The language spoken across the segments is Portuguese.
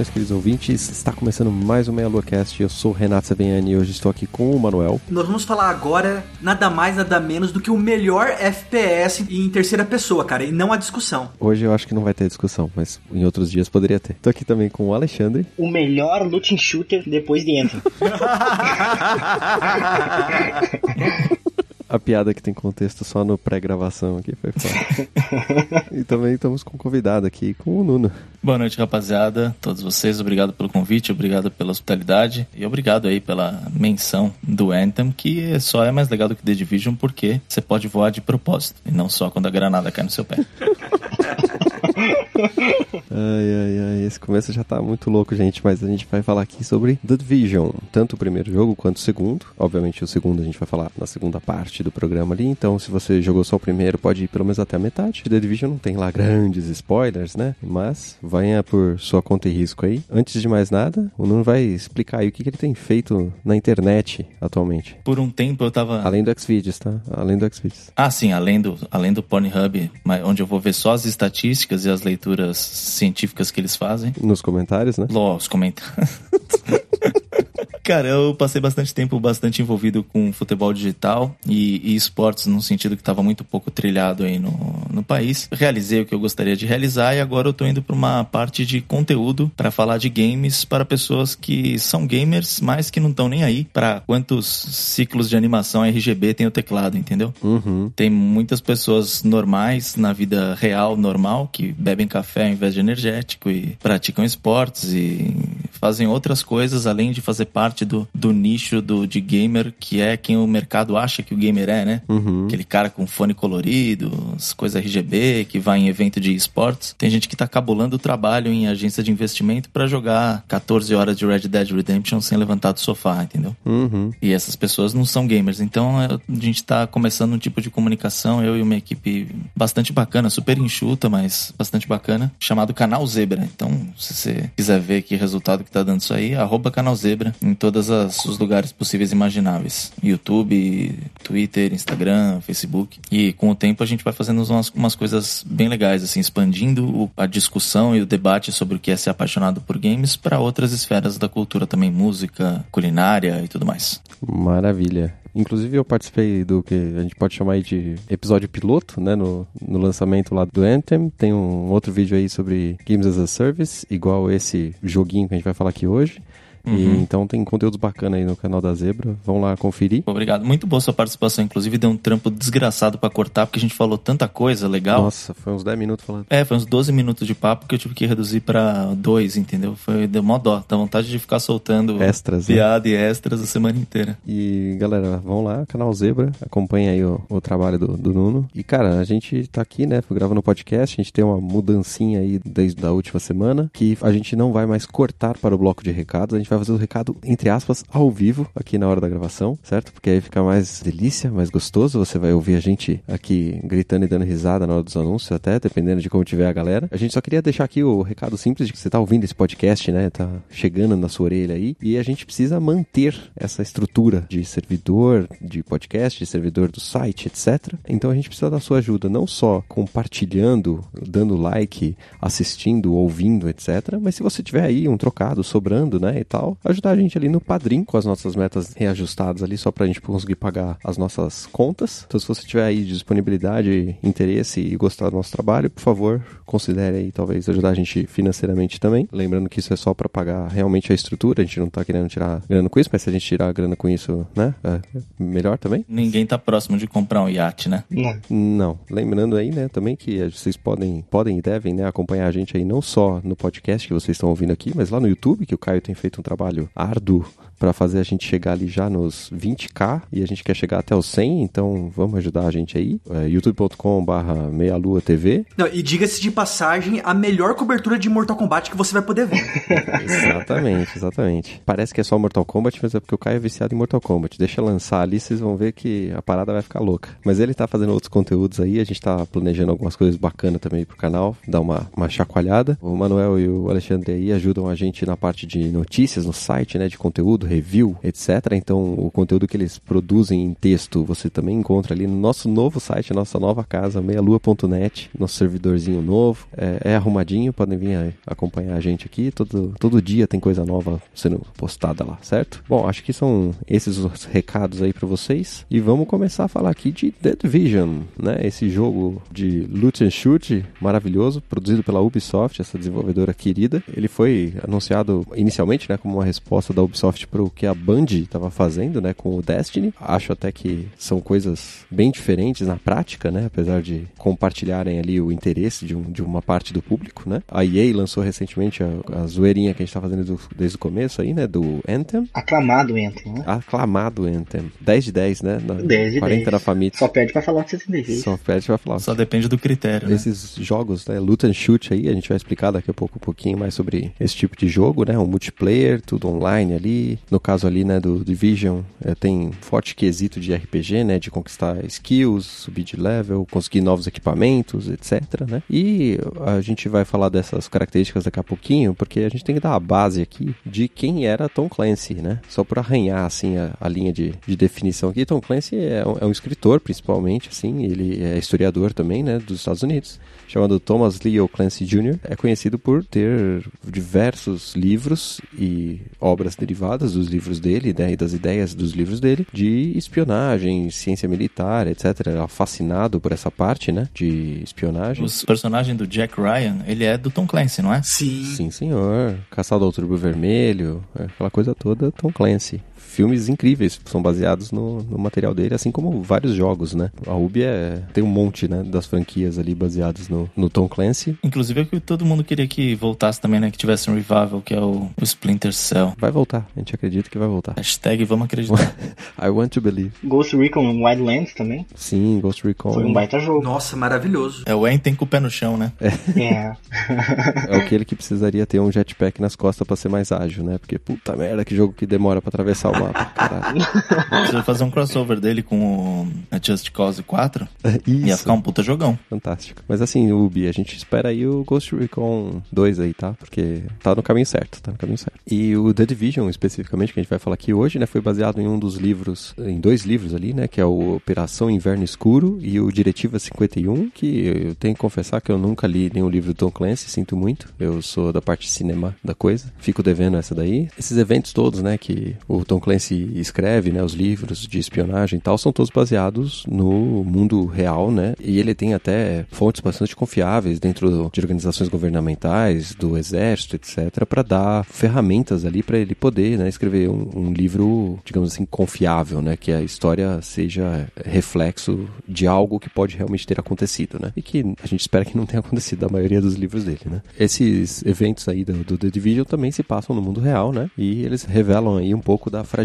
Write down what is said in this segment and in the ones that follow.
Saudações, queridos ouvintes. Está começando mais um Meia Lua Cast. Eu sou o Renato Saviani e hoje estou aqui com o Manuel. Nós vamos falar agora nada mais, nada menos do que o melhor FPS em terceira pessoa, cara, e não a discussão. Hoje eu acho que não vai ter discussão, mas em outros dias poderia ter. Estou aqui também com o Alexandre. O melhor looting shooter depois de Anthem. A piada que tem contexto só no pré-gravação aqui foi foda. e também estamos com um convidado aqui, com o Nuno. Boa noite, rapaziada. Todos vocês, obrigado pelo convite, obrigado pela hospitalidade e obrigado aí pela menção do Anthem, que só é mais legal do que The Division porque você pode voar de propósito e não só quando a granada cai no seu pé. Ai, ai, ai, esse começo já tá muito louco, gente, mas a gente vai falar aqui sobre The Division, tanto o primeiro jogo quanto o segundo. Obviamente o segundo a gente vai falar na segunda parte do programa ali, então se você jogou só o primeiro, pode ir pelo menos até a metade. The Division não tem lá grandes spoilers, né? Mas venha por sua conta e risco aí. Antes de mais nada, o Nuno vai explicar aí o que, que ele tem feito na internet atualmente. Por um tempo eu tava... Além do Xvideos, tá? Além do Xvideos. Ah, sim, além do, além do Pornhub, onde eu vou ver só as estatísticas e as leituras científicas que eles fazem. Nos comentários, né? Ló, os comentários. Cara, eu passei bastante tempo bastante envolvido com futebol digital e, e esportes num sentido que estava muito pouco trilhado aí no, no país. Realizei o que eu gostaria de realizar e agora eu tô indo para uma parte de conteúdo para falar de games para pessoas que são gamers, mas que não estão nem aí para quantos ciclos de animação RGB tem o teclado, entendeu? Uhum. Tem muitas pessoas normais na vida real, normal, que bebem café ao invés de energético e praticam esportes e fazem outras coisas além de fazer parte do, do nicho do, de gamer, que é quem o mercado acha que o gamer é, né? Uhum. Aquele cara com fone colorido, as coisas RGB, que vai em evento de esportes. Tem gente que tá cabulando o trabalho em agência de investimento para jogar 14 horas de Red Dead Redemption sem levantar do sofá, entendeu? Uhum. E essas pessoas não são gamers. Então a gente tá começando um tipo de comunicação, eu e uma equipe bastante bacana, super enxuta, mas bastante bacana, chamado Canal Zebra. Então, se você quiser ver que resultado que tá dando isso aí, arroba Canal Zebra em todos os lugares possíveis e imagináveis. YouTube, Twitter, Instagram, Facebook. E com o tempo a gente vai fazendo umas, umas coisas bem legais, assim, expandindo o, a discussão e o debate sobre o que é ser apaixonado por games para outras esferas da cultura também, música, culinária e tudo mais. Maravilha. Inclusive eu participei do que a gente pode chamar de episódio piloto, né, no, no lançamento lá do Anthem. Tem um outro vídeo aí sobre Games as a Service, igual esse joguinho que a gente vai falar aqui hoje. E, Uhum. então tem conteúdos bacanas aí no canal da Zebra. Vão lá conferir. Obrigado. Muito boa sua participação. Inclusive, deu um trampo desgraçado pra cortar, porque a gente falou tanta coisa legal. Nossa, foi uns 10 minutos falando. É, foi uns 12 minutos de papo que eu tive que reduzir pra dois, entendeu? Foi, deu mó dó. Dá vontade de ficar soltando Extras, né? piada e extras a semana inteira. E galera, vão lá, canal Zebra, acompanha aí o, o trabalho do, do Nuno. E cara, a gente tá aqui, né, gravando o podcast, a gente tem uma mudancinha aí desde a última semana, que a gente não vai mais cortar para o bloco de recados, a gente vai fazer o recado, entre aspas, ao vivo, aqui na hora da gravação, certo? Porque aí fica mais delícia, mais gostoso, você vai ouvir a gente aqui gritando e dando risada na hora dos anúncios, até, dependendo de como tiver a galera. A gente só queria deixar aqui o recado simples de que você tá ouvindo esse podcast, né, tá chegando na sua orelha aí, e a gente precisa manter essa estrutura de servidor, de podcast, de servidor do site, etc. Então a gente precisa da sua ajuda, não só compartilhando, dando like, assistindo, ouvindo, etc. Mas se você tiver aí um trocado sobrando, né, e ajudar a gente ali no Padrim, com as nossas metas reajustadas ali, só pra gente conseguir pagar as nossas contas. Então se você tiver aí disponibilidade, interesse e gostar do nosso trabalho, por favor, considere aí talvez ajudar a gente financeiramente também. Lembrando que isso é só pra pagar realmente a estrutura, a gente não tá querendo tirar grana com isso, mas se a gente tirar grana com isso, né, é melhor também. Ninguém tá próximo de comprar um iate, né? Não. Não. Lembrando aí, né, também que vocês podem, podem e devem, né, acompanhar a gente aí não só no podcast que vocês estão ouvindo aqui, mas lá no YouTube, que o Caio tem feito um trabalho árduo para fazer a gente chegar ali já nos 20k e a gente quer chegar até os 100, então vamos ajudar a gente aí. É, youtube.com/barra meia lua TV. Não, e diga-se de passagem, a melhor cobertura de Mortal Kombat que você vai poder ver. exatamente, exatamente. Parece que é só Mortal Kombat, mas é porque o Caio é viciado em Mortal Kombat. Deixa lançar ali, vocês vão ver que a parada vai ficar louca. Mas ele tá fazendo outros conteúdos aí, a gente tá planejando algumas coisas bacanas também pro canal, dar uma, uma chacoalhada. O Manuel e o Alexandre aí ajudam a gente na parte de notícias no site, né, de conteúdo, review, etc. Então, o conteúdo que eles produzem em texto, você também encontra ali no nosso novo site, nossa nova casa, meialua.net, nosso servidorzinho novo. É, é, arrumadinho, podem vir acompanhar a gente aqui. Todo, todo dia tem coisa nova sendo postada lá, certo? Bom, acho que são esses os recados aí para vocês. E vamos começar a falar aqui de The Division, né? Esse jogo de loot and shoot maravilhoso, produzido pela Ubisoft, essa desenvolvedora querida. Ele foi anunciado inicialmente, né, como uma resposta da Ubisoft para o que a Band estava fazendo, né, com o Destiny. Acho até que são coisas bem diferentes na prática, né, apesar de compartilharem ali o interesse de, um, de uma parte do público, né. A EA lançou recentemente a, a zoeirinha que a gente está fazendo do, desde o começo aí, né, do Anthem. Aclamado Anthem, né? Aclamado Anthem. 10 de 10, né? Na, 10 de 40 10. na família. Só pede pra falar o que você tem Só pede pra falar. Só depende do critério, né? Esses jogos, né, loot and shoot aí, a gente vai explicar daqui a pouco um pouquinho mais sobre esse tipo de jogo, né, um multiplayer, tudo online ali. No caso ali, né, do Division, é, tem forte quesito de RPG, né, de conquistar skills, subir de level, conseguir novos equipamentos, etc, né. E a gente vai falar dessas características daqui a pouquinho, porque a gente tem que dar a base aqui de quem era Tom Clancy, né, só por arranhar, assim, a, a linha de, de definição aqui. Tom Clancy é um, é um escritor, principalmente, assim, ele é historiador também, né, dos Estados Unidos, chamado Thomas Leo Clancy Jr. É conhecido por ter diversos livros e obras derivadas dos livros dele, né, e das ideias dos livros dele, de espionagem, ciência militar, etc. Era fascinado por essa parte, né, de espionagem. Os personagens do Jack Ryan, ele é do Tom Clancy, não é? Sim. Sim, senhor. Caçado ao Outubro Vermelho, aquela coisa toda, Tom Clancy filmes incríveis são baseados no, no, material dele, assim como vários jogos, né? A Ubi é, tem um monte, né, das franquias ali baseadas no, no Tom Clancy. Inclusive é que todo mundo queria que voltasse também, né? Que tivesse um revival, que é o, o Splinter Cell. Vai voltar, a gente acredita que vai voltar. Hashtag vamos acreditar. I want to believe. Ghost Recon Wildlands também. Sim, Ghost Recon. Foi um baita jogo. Nossa, maravilhoso. É o Enten com o pé no chão, né? É. é aquele que precisaria ter um jetpack nas costas para ser mais ágil, né? Porque puta merda, que jogo que demora para atravessar o mapa, caralho. Você vai fazer um crossover dele com o Just Cause 4 Isso. ia ficar um puta jogão. Fantástico. Mas assim, Ubi, a gente espera aí o Ghost Recon 2 aí, tá? Porque tá no caminho certo, tá no caminho certo. E o The Division, especificamente, que a gente vai falar aqui hoje, né? Foi baseado em um dos livros, em dois livros ali, né? Que é o Operação Inverno Escuro e o Diretiva 51, que eu tenho que confessar que eu nunca li nenhum livro do Tom Clancy, sinto muito. Eu sou da parte cinema da coisa. Fico devendo essa daí. Esses eventos todos, né? Que o Tom Clancy escreve, né? Os livros de espionagem e tal, são todos baseados no mundo real, né? E ele tem até fontes bastante confiáveis dentro de organizações governamentais, do exército, etc., para dar ferramentas ali para ele poder, né? Escrever um, um, livro, digamos assim, confiável, né? Que a história seja reflexo de algo que pode realmente ter acontecido, né? E que a gente espera que não tenha acontecido da maioria dos livros dele, né? Esses eventos aí do, do The Division também se passam no mundo real, né? E eles revelam aí um pouco da fragilidade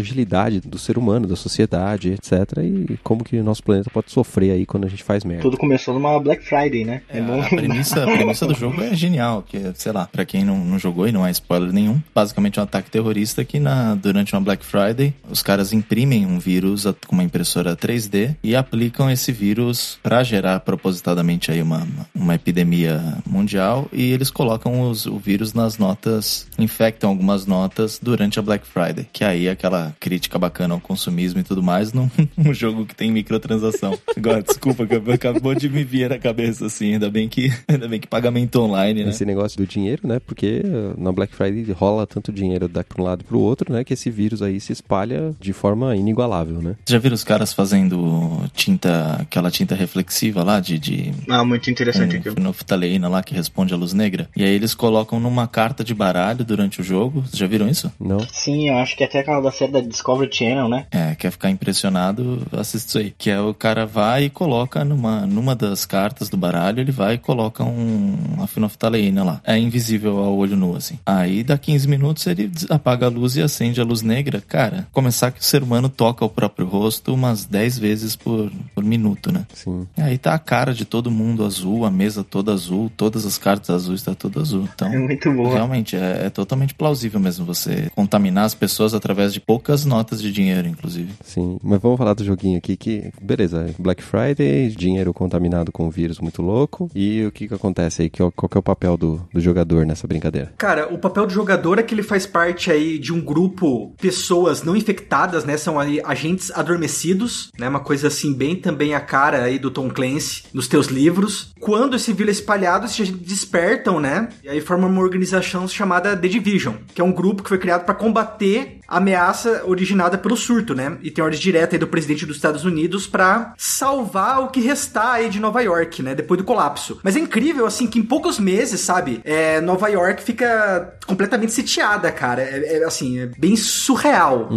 do ser humano, da sociedade, etc. E como que o nosso planeta pode sofrer aí quando a gente faz merda. Tudo começou numa Black Friday, né? É, a, premissa, a premissa do jogo é genial, que é, sei lá, pra quem não, não jogou e não é spoiler nenhum, basicamente é um ataque terrorista que na, durante uma Black Friday os caras imprimem um vírus com uma impressora 3D e aplicam esse vírus para gerar propositadamente aí uma, uma epidemia mundial e eles colocam os, o vírus nas notas, infectam algumas notas durante a Black Friday, que aí é aquela crítica bacana ao consumismo e tudo mais num, num jogo que tem microtransação. Agora, desculpa, acabou de me vir a cabeça assim, ainda bem que ainda bem que pagamento online, né? Esse negócio do dinheiro, né? Porque na Black Friday rola tanto dinheiro daqui para um lado e pro outro, né? Que esse vírus aí se espalha de forma inigualável, né? Já viram os caras fazendo tinta, aquela tinta reflexiva lá de. de ah, muito interessante aquilo. Fenolftaleína lá que responde à luz negra. E aí eles colocam numa carta de baralho durante o jogo. Vocês já viram isso? Não. Sim, eu acho que até aquela da é da Discovery Channel, né? É, quer ficar impressionado, assiste isso aí. Que é o cara vai e coloca numa, numa das cartas do baralho, ele vai e coloca um, uma lá. É invisível ao olho nu, assim. Aí, dá 15 minutos, ele apaga a luz e acende a luz negra. Cara, começar que o ser humano toca o próprio rosto umas 10 vezes por, por minuto, né? Sim. E aí tá a cara de todo mundo azul, a mesa toda azul, todas as cartas azuis tá tudo azul. Então, É muito boa. realmente, é, é totalmente plausível mesmo você contaminar as pessoas através de poucas notas de dinheiro, inclusive. Sim, mas vamos falar do joguinho aqui que, beleza, Black Friday, dinheiro contaminado com um vírus muito louco. E o que que acontece aí? Qual que é o papel do, do jogador nessa brincadeira? Cara, o papel do jogador é que ele faz parte aí de um grupo pessoas não infectadas, né? São aí agentes adormecidos, né? Uma coisa assim bem também a cara aí do Tom Clancy nos teus livros. Quando esse vírus é espalhado, esses agentes despertam, né? E aí forma uma organização chamada The Division, que é um grupo que foi criado para combater a originada pelo surto, né? E tem ordem direta aí do presidente dos Estados Unidos para salvar o que restar aí de Nova York, né? Depois do colapso. Mas é incrível, assim, que em poucos meses, sabe? É, Nova York fica completamente sitiada, cara. É, é, assim, é bem surreal.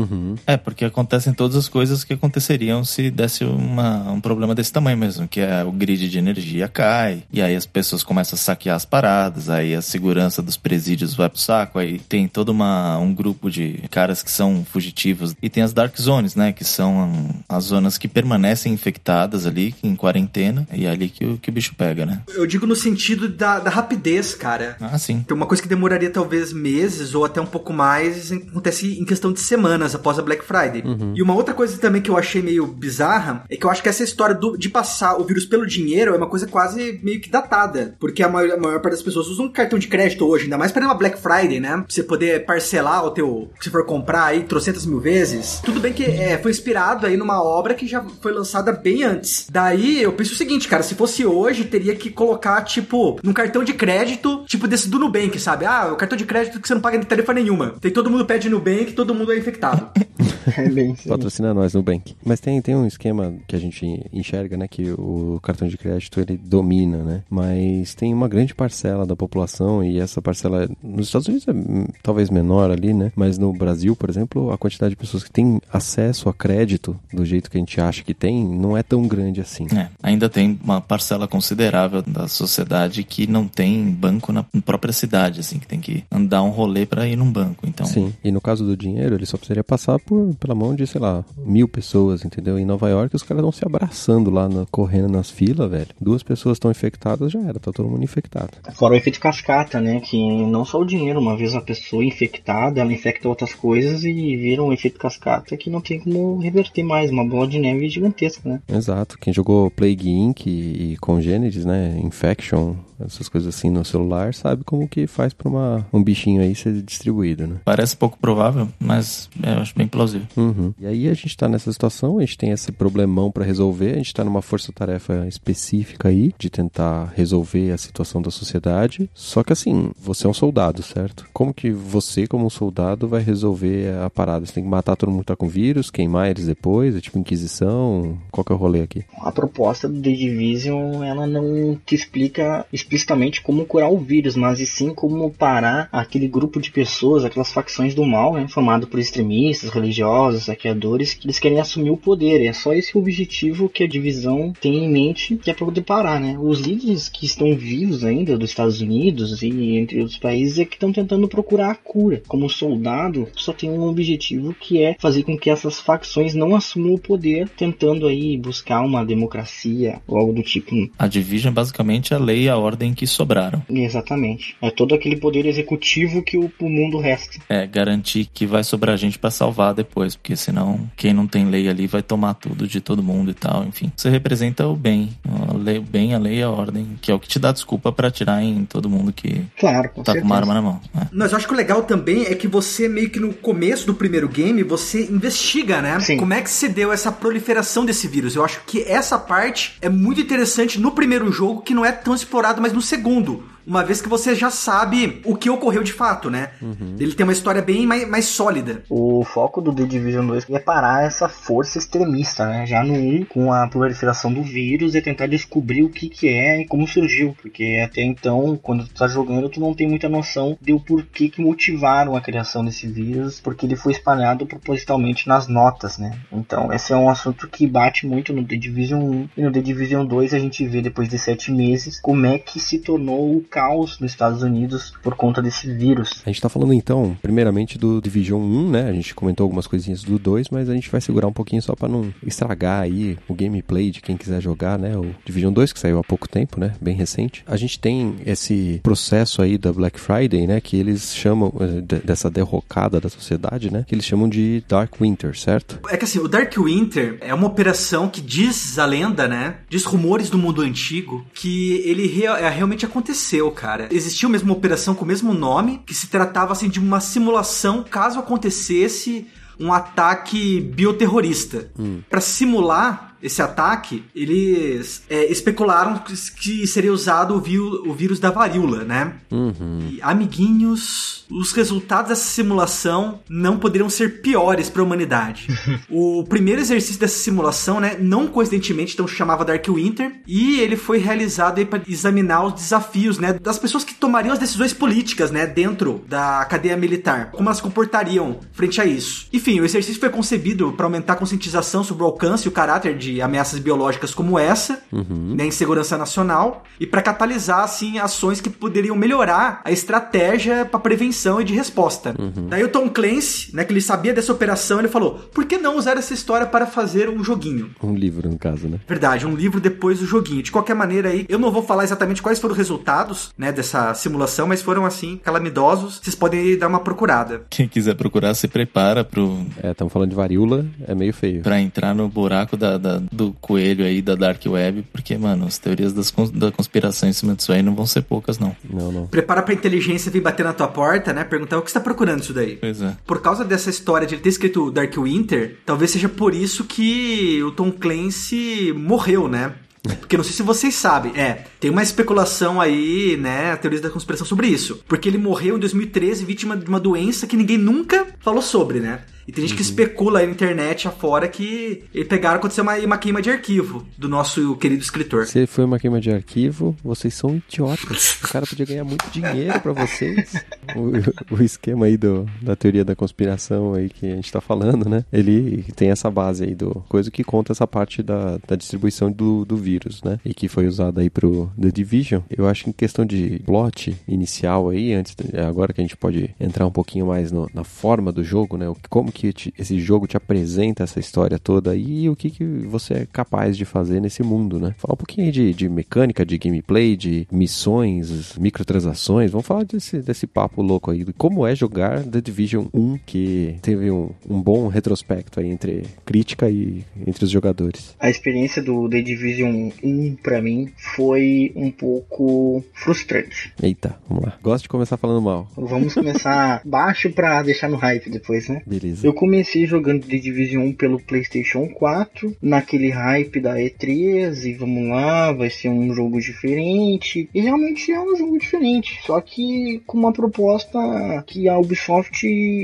É, porque acontecem todas as coisas que aconteceriam se desse uma, um problema desse tamanho mesmo, que é o grid de energia cai, e aí as pessoas começam a saquear as paradas, aí a segurança dos presídios vai pro saco, aí tem todo uma, um grupo de caras que são fugitivos, e tem as dark zones, né, que são as zonas que permanecem infectadas ali, em quarentena, e é ali que o, que o bicho pega, né? Eu digo no sentido da, da rapidez, cara. Ah, sim. Tem uma coisa que demoraria talvez meses ou até um pouco mais, acontece em questão de semanas após a Black Friday. E uma outra coisa também que eu achei meio bizarra é que eu acho que essa história do- de passar o vírus pelo dinheiro é uma coisa quase meio que datada. Porque a maior, a maior parte das pessoas usam um cartão de crédito hoje, ainda mais para uma Black Friday, né? Pra você poder parcelar o teu. o que você for comprar aí trocentas mil vezes. Tudo bem que é, foi inspirado aí numa obra que já foi lançada bem antes. Daí eu penso o seguinte, cara, se fosse hoje, teria que colocar, tipo, num cartão de crédito, tipo desse do Nubank, sabe? Ah, o cartão de crédito que você não paga de tarifa nenhuma. Tem todo mundo pede Nubank, todo mundo é infectado. É bem. Patrocina nós no Bank. Mas tem, tem um esquema que a gente enxerga, né? Que o cartão de crédito ele domina, né? Mas tem uma grande parcela da população e essa parcela nos Estados Unidos é hum, talvez menor ali, né? Mas no Brasil, por exemplo, a quantidade de pessoas que têm acesso a crédito do jeito que a gente acha que tem não é tão grande assim. É, ainda tem uma parcela considerável da sociedade que não tem banco na própria cidade, assim, que tem que andar um rolê pra ir num banco. Então, Sim, e no caso do dinheiro, ele só precisaria passar por, pela mão de, sei lá, mil pessoas, entendeu? Em Nova York, os caras estão se abraçando lá, na- correndo nas filas, velho. Duas pessoas estão infectadas, já era, tá todo mundo infectado. Fora o efeito cascata, né? Que não só o dinheiro, uma vez a pessoa infectada, ela infecta outras coisas e vira um efeito cascata que não tem como reverter mais, uma bola de neve gigantesca, né? Exato, quem jogou Plague Inc. e, Congenities, né, Infection, essas coisas assim no celular, sabe como que faz pra uma, um bichinho aí ser distribuído, né? parece pouco provável, mas é, eu acho bem plausível. Uhum. E aí a gente tá nessa situação, a gente tem esse problemão pra resolver, a gente tá numa força-tarefa específica aí de tentar resolver a situação da sociedade. Só que assim, você é um soldado, certo? Como que você, como um soldado, vai resolver a parada? Você tem que matar todo mundo que tá com vírus, queimar eles depois, é tipo inquisição? Qual que é o rolê aqui? A proposta do The Division, ela não te explica explicitamente como curar o vírus, mas e sim como parar aquele grupo de pessoas, aquelas facções do mal, né, formado por extremistas, religiosos, saqueadores, que eles querem assumir o poder. É só esse o objetivo que a divisão tem em mente, que é para poder parar, né? Os líderes que estão vivos ainda dos Estados Unidos e entre outros países é que estão tentando procurar a cura. Como soldado, só tem um objetivo que é fazer com que essas facções não assumam o poder, tentando aí buscar uma democracia ou algo do tipo. A Division é basicamente a lei e a ordem que sobraram. Exatamente. É todo aquele poder executivo que o, o mundo resta. É garantir que vai sobrar gente pra salvar depois, porque senão quem não tem lei ali vai tomar tudo de todo mundo e tal, enfim. Você representa o bem, a lei, o bem, a lei e a ordem, que é o que te dá desculpa pra atirar em todo mundo que Claro, com tá com certeza. uma arma na mão. É. Mas eu acho que o legal também é que você, meio que no começo do primeiro game, você investiga, né? Sim. Como é que se deu essa proliferação desse vírus. Eu acho que essa parte é muito interessante no primeiro jogo, que não é tão explorado, mas no segundo. Uma vez que você já sabe o que ocorreu de fato, né? Uhum. Ele tem uma história bem mais, mais sólida. O foco do The Division 2 é parar essa força extremista, né? Já no 1, com a proliferação do vírus, e tentar descobrir o que, que é e como surgiu. Porque até então, quando tu tá jogando, tu não tem muita noção de o porquê que motivaram a criação desse vírus, porque ele foi espalhado propositalmente nas notas, né? Então, esse é um assunto que bate muito no The Division 1 e no The Division 2 a gente vê depois de sete meses como é que se tornou o caos nos Estados Unidos por conta desse vírus. A gente tá falando então, primeiramente do Division 1, né? A gente comentou algumas coisinhas do 2, mas a gente vai segurar um pouquinho só para não estragar aí o gameplay de quem quiser jogar, né? O Division 2 que saiu há pouco tempo, né? Bem recente. A gente tem esse processo aí da Black Friday, né? Que eles chamam eh, dessa derrocada da sociedade, né? Que eles chamam de Dark Winter, certo? É que assim, o Dark Winter é uma operação que diz a lenda, né? Diz rumores do mundo antigo que ele real, é, realmente aconteceu, cara. Existiu mesmo uma operação com o mesmo nome, que se tratava assim de uma simulação caso acontecesse um ataque bioterrorista. Hum. Para simular esse ataque, eles é, especularam que seria usado o, o, vírus da varíola, né? Uhum. E, amiguinhos, os resultados dessa simulação não poderiam ser piores para a humanidade. o primeiro exercício dessa simulação, né, não coincidentemente, então chamava Dark Winter, e ele foi realizado para examinar os desafios, né, das pessoas que tomariam as decisões políticas, né, dentro da cadeia militar, como elas se comportariam frente a isso. Enfim, o exercício foi concebido para aumentar a conscientização sobre o alcance e o caráter de de ameaças biológicas como essa, uhum. né, insegurança nacional, e para catalisar assim ações que poderiam melhorar a estratégia para prevenção e de resposta. Uhum. Daí o Tom Clancy, né, que ele sabia dessa operação, ele falou: "Por que não usar essa história para fazer um joguinho?" Um livro no caso, né? Verdade, um livro depois do joguinho. De qualquer maneira aí, eu não vou falar exatamente quais foram os resultados, né, dessa simulação, mas foram assim calamitosos. Vocês podem dar uma procurada. Quem quiser procurar, se prepara pro É, estamos falando de varíola, é meio feio. Para entrar no buraco da, da do coelho aí da Dark Web, porque, mano, as teorias das, da conspiração em cima disso aí não vão ser poucas, não. Não, não. Prepara pra inteligência vir bater na tua porta, né? Perguntar o que você tá procurando isso daí. Pois é. Por causa dessa história de ele ter escrito Dark Winter, talvez seja por isso que o Tom Clancy morreu, né? Porque não sei se vocês sabem, é, tem uma especulação aí, né, a teoria da conspiração sobre isso. Porque ele morreu em 2013 vítima de uma doença que ninguém nunca falou sobre, né? E tem gente uhum. que especula aí na internet afora que ele pegaram aconteceu uma, uma queima de arquivo do nosso querido escritor. Se foi uma queima de arquivo, vocês são idiotas. o cara podia ganhar muito dinheiro para vocês. O, o, esquema aí do, da teoria da conspiração aí que a gente tá falando, né? Ele tem essa base aí do coisa que conta essa parte da, da distribuição do, do vírus, né? E que foi usada aí pro The Division. Eu acho que em questão de plot inicial aí, antes agora que a gente pode entrar um pouquinho mais no, na forma do jogo, né? Como que que te, esse jogo te apresenta essa história toda e o que, que você é capaz de fazer nesse mundo, né? Fala um pouquinho aí de, de mecânica, de gameplay, de missões, microtransações. Vamos falar desse, desse papo louco aí. Como é jogar The Division 1, que teve um, um bom retrospecto aí entre crítica e entre os jogadores. A experiência do The Division 1 para mim foi um pouco frustrante. Eita, vamos lá. Gosto de começar falando mal. Vamos começar baixo para deixar no hype depois, né? Beleza. Eu comecei jogando The Division 1 pelo PlayStation 4, naquele hype da E3, e vamos lá, vai ser um jogo diferente. E realmente é um jogo diferente, só que com uma proposta que a Ubisoft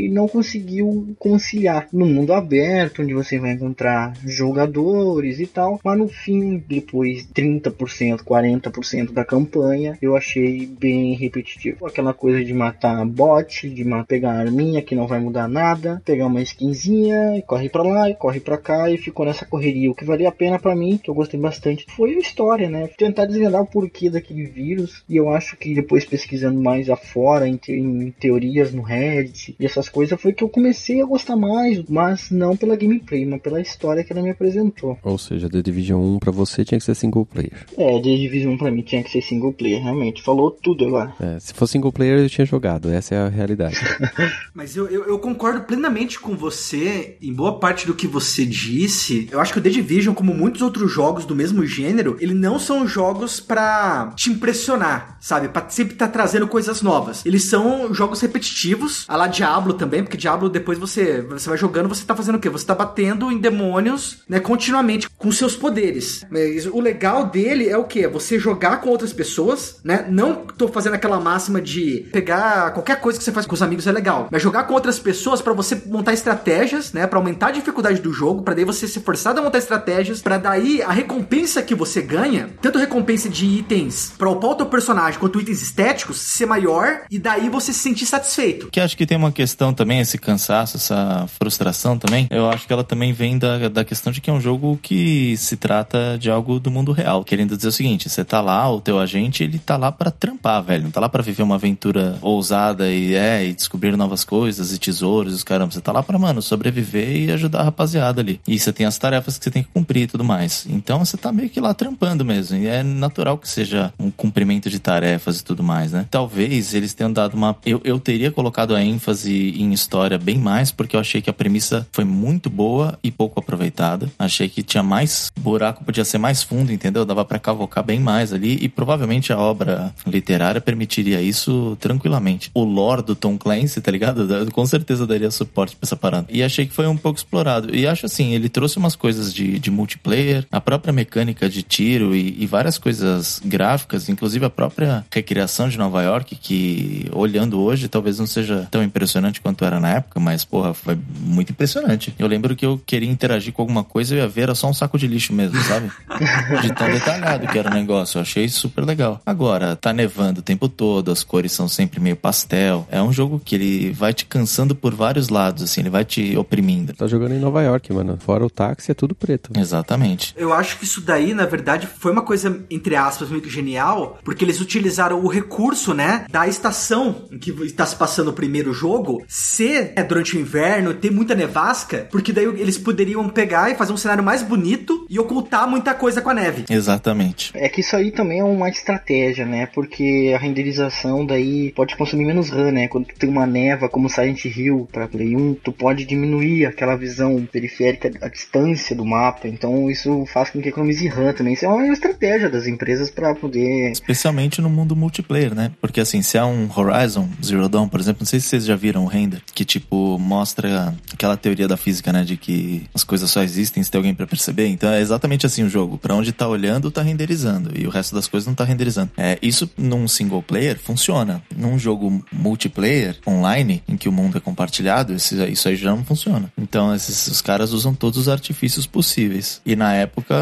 não conseguiu conciliar. No mundo aberto, onde você vai encontrar jogadores e tal, mas no fim, depois 30%, 40% da campanha, eu achei bem repetitivo. Aquela coisa de matar bot, de pegar arminha que não vai mudar nada, pegar uma uma skinzinha, e corre para lá, e corre para cá, e ficou nessa correria. O que valia a pena para mim, que eu gostei bastante, foi a história, né? Tentar desvendar o porquê daquele vírus, e eu acho que depois pesquisando mais afora, em, te em teorias no Reddit, e essas coisas, foi que eu comecei a gostar mais, mas não pela gameplay, mas pela história que ela me apresentou. Ou seja, The Division 1 pra você tinha que ser single player. É, The Division 1 pra mim tinha que ser single player, realmente. Falou tudo agora. É, se fosse single player eu tinha jogado, essa é a realidade. mas eu, eu, eu concordo plenamente totalmente com você em boa parte do que você disse. Eu acho que o The Division, como muitos outros jogos do mesmo gênero, ele não são jogos para te impressionar, sabe? Pra sempre estar tá trazendo coisas novas. Eles são jogos repetitivos, a lá Diablo também, porque Diablo depois você, você vai jogando, você tá fazendo o quê? Você tá batendo em demônios, né, continuamente com seus poderes. Mas o legal dele é o quê? Você jogar com outras pessoas, né? Não tô fazendo aquela máxima de pegar qualquer coisa que você faz com os amigos é legal, mas jogar com outras pessoas para você montar estratégias, né, para aumentar a dificuldade do jogo, para daí você ser forçado a montar estratégias, para daí a recompensa que você ganha, tanto recompensa de itens para o teu personagem quanto itens estéticos, ser maior e daí você se sentir satisfeito. Que acho que tem uma questão também, esse cansaço, essa frustração também. Eu acho que ela também vem da, da questão de que é um jogo que se trata de algo do mundo real. Querendo dizer o seguinte, você tá lá, o teu agente, ele tá lá para trampar, velho. Não tá lá para viver uma aventura ousada e é, e descobrir novas coisas e tesouros e os caramba. Você tá lá pra, mano, sobreviver e ajudar a rapaziada ali. E você tem as tarefas que você tem que cumprir e tudo mais. Então você tá meio que lá trampando mesmo. E é natural que seja um cumprimento de tarefas e tudo mais, né? Talvez eles tenham dado uma. Eu, eu teria colocado a ênfase em história bem mais, porque eu achei que a premissa foi muito boa e pouco aproveitada. Achei que tinha mais buraco, podia ser mais fundo, entendeu? Dava para cavocar bem mais ali e provavelmente a obra literária permitiria isso tranquilamente. O lore do Tom Clancy, tá ligado? Com certeza daria suporte pra essa parada. E achei que foi um pouco explorado. E acho assim, ele trouxe umas coisas de, de multiplayer, a própria mecânica de tiro e, e várias coisas gráficas, inclusive a própria recriação de Nova York, que olhando hoje talvez não seja tão impressionante quanto era na época, mas porra, foi muito impressionante. Eu lembro que eu queria interagir com alguma coisa e ia ver, era só um saco de lixo mesmo, sabe? de tão detalhado que era o negócio. Eu achei super legal. Agora, tá nevando o tempo todo, as cores são sempre meio pastel. É um jogo que ele vai te cansando por vários lados, assim, ele vai te oprimindo. Tá jogando em Nova York, mano. Fora o táxi é tudo preto. Exatamente. Eu acho que isso daí, na verdade, foi uma coisa, entre aspas, meio que genial, porque eles utilizaram o recurso, né, da estação em que está se passando o primeiro jogo, ser é, durante o inverno, ter muita nevasca, porque daí eles poderiam pegar e fazer um cenário mais bonito e ocultar muita coisa com a neve. Exatamente. É que isso aí também é uma estratégia, né? Porque a renderização daí pode consumir menos RAM, né? Quando tu tem uma neva como Silent Hill para Play 1, tu pode diminuir aquela visão periférica, a distância do mapa. Então isso faz com que economize RAM também. Isso é uma estratégia das empresas para poder. Especialmente no mundo multiplayer, né? Porque assim, se há um Horizon Zero Dawn, por exemplo, não sei se vocês já viram o render, que tipo mostra aquela teoria da física, né? De que as coisas só existem se tem alguém para perceber. Então é exatamente assim o jogo. Para onde tá olhando, tá renderizando. E o resto das coisas não tá renderizando. É, isso num single player funciona. Num jogo multiplayer, online, em que o mundo é compartilhado, isso, isso aí já não funciona. Então esses os caras usam todos os artifícios possíveis. E na época,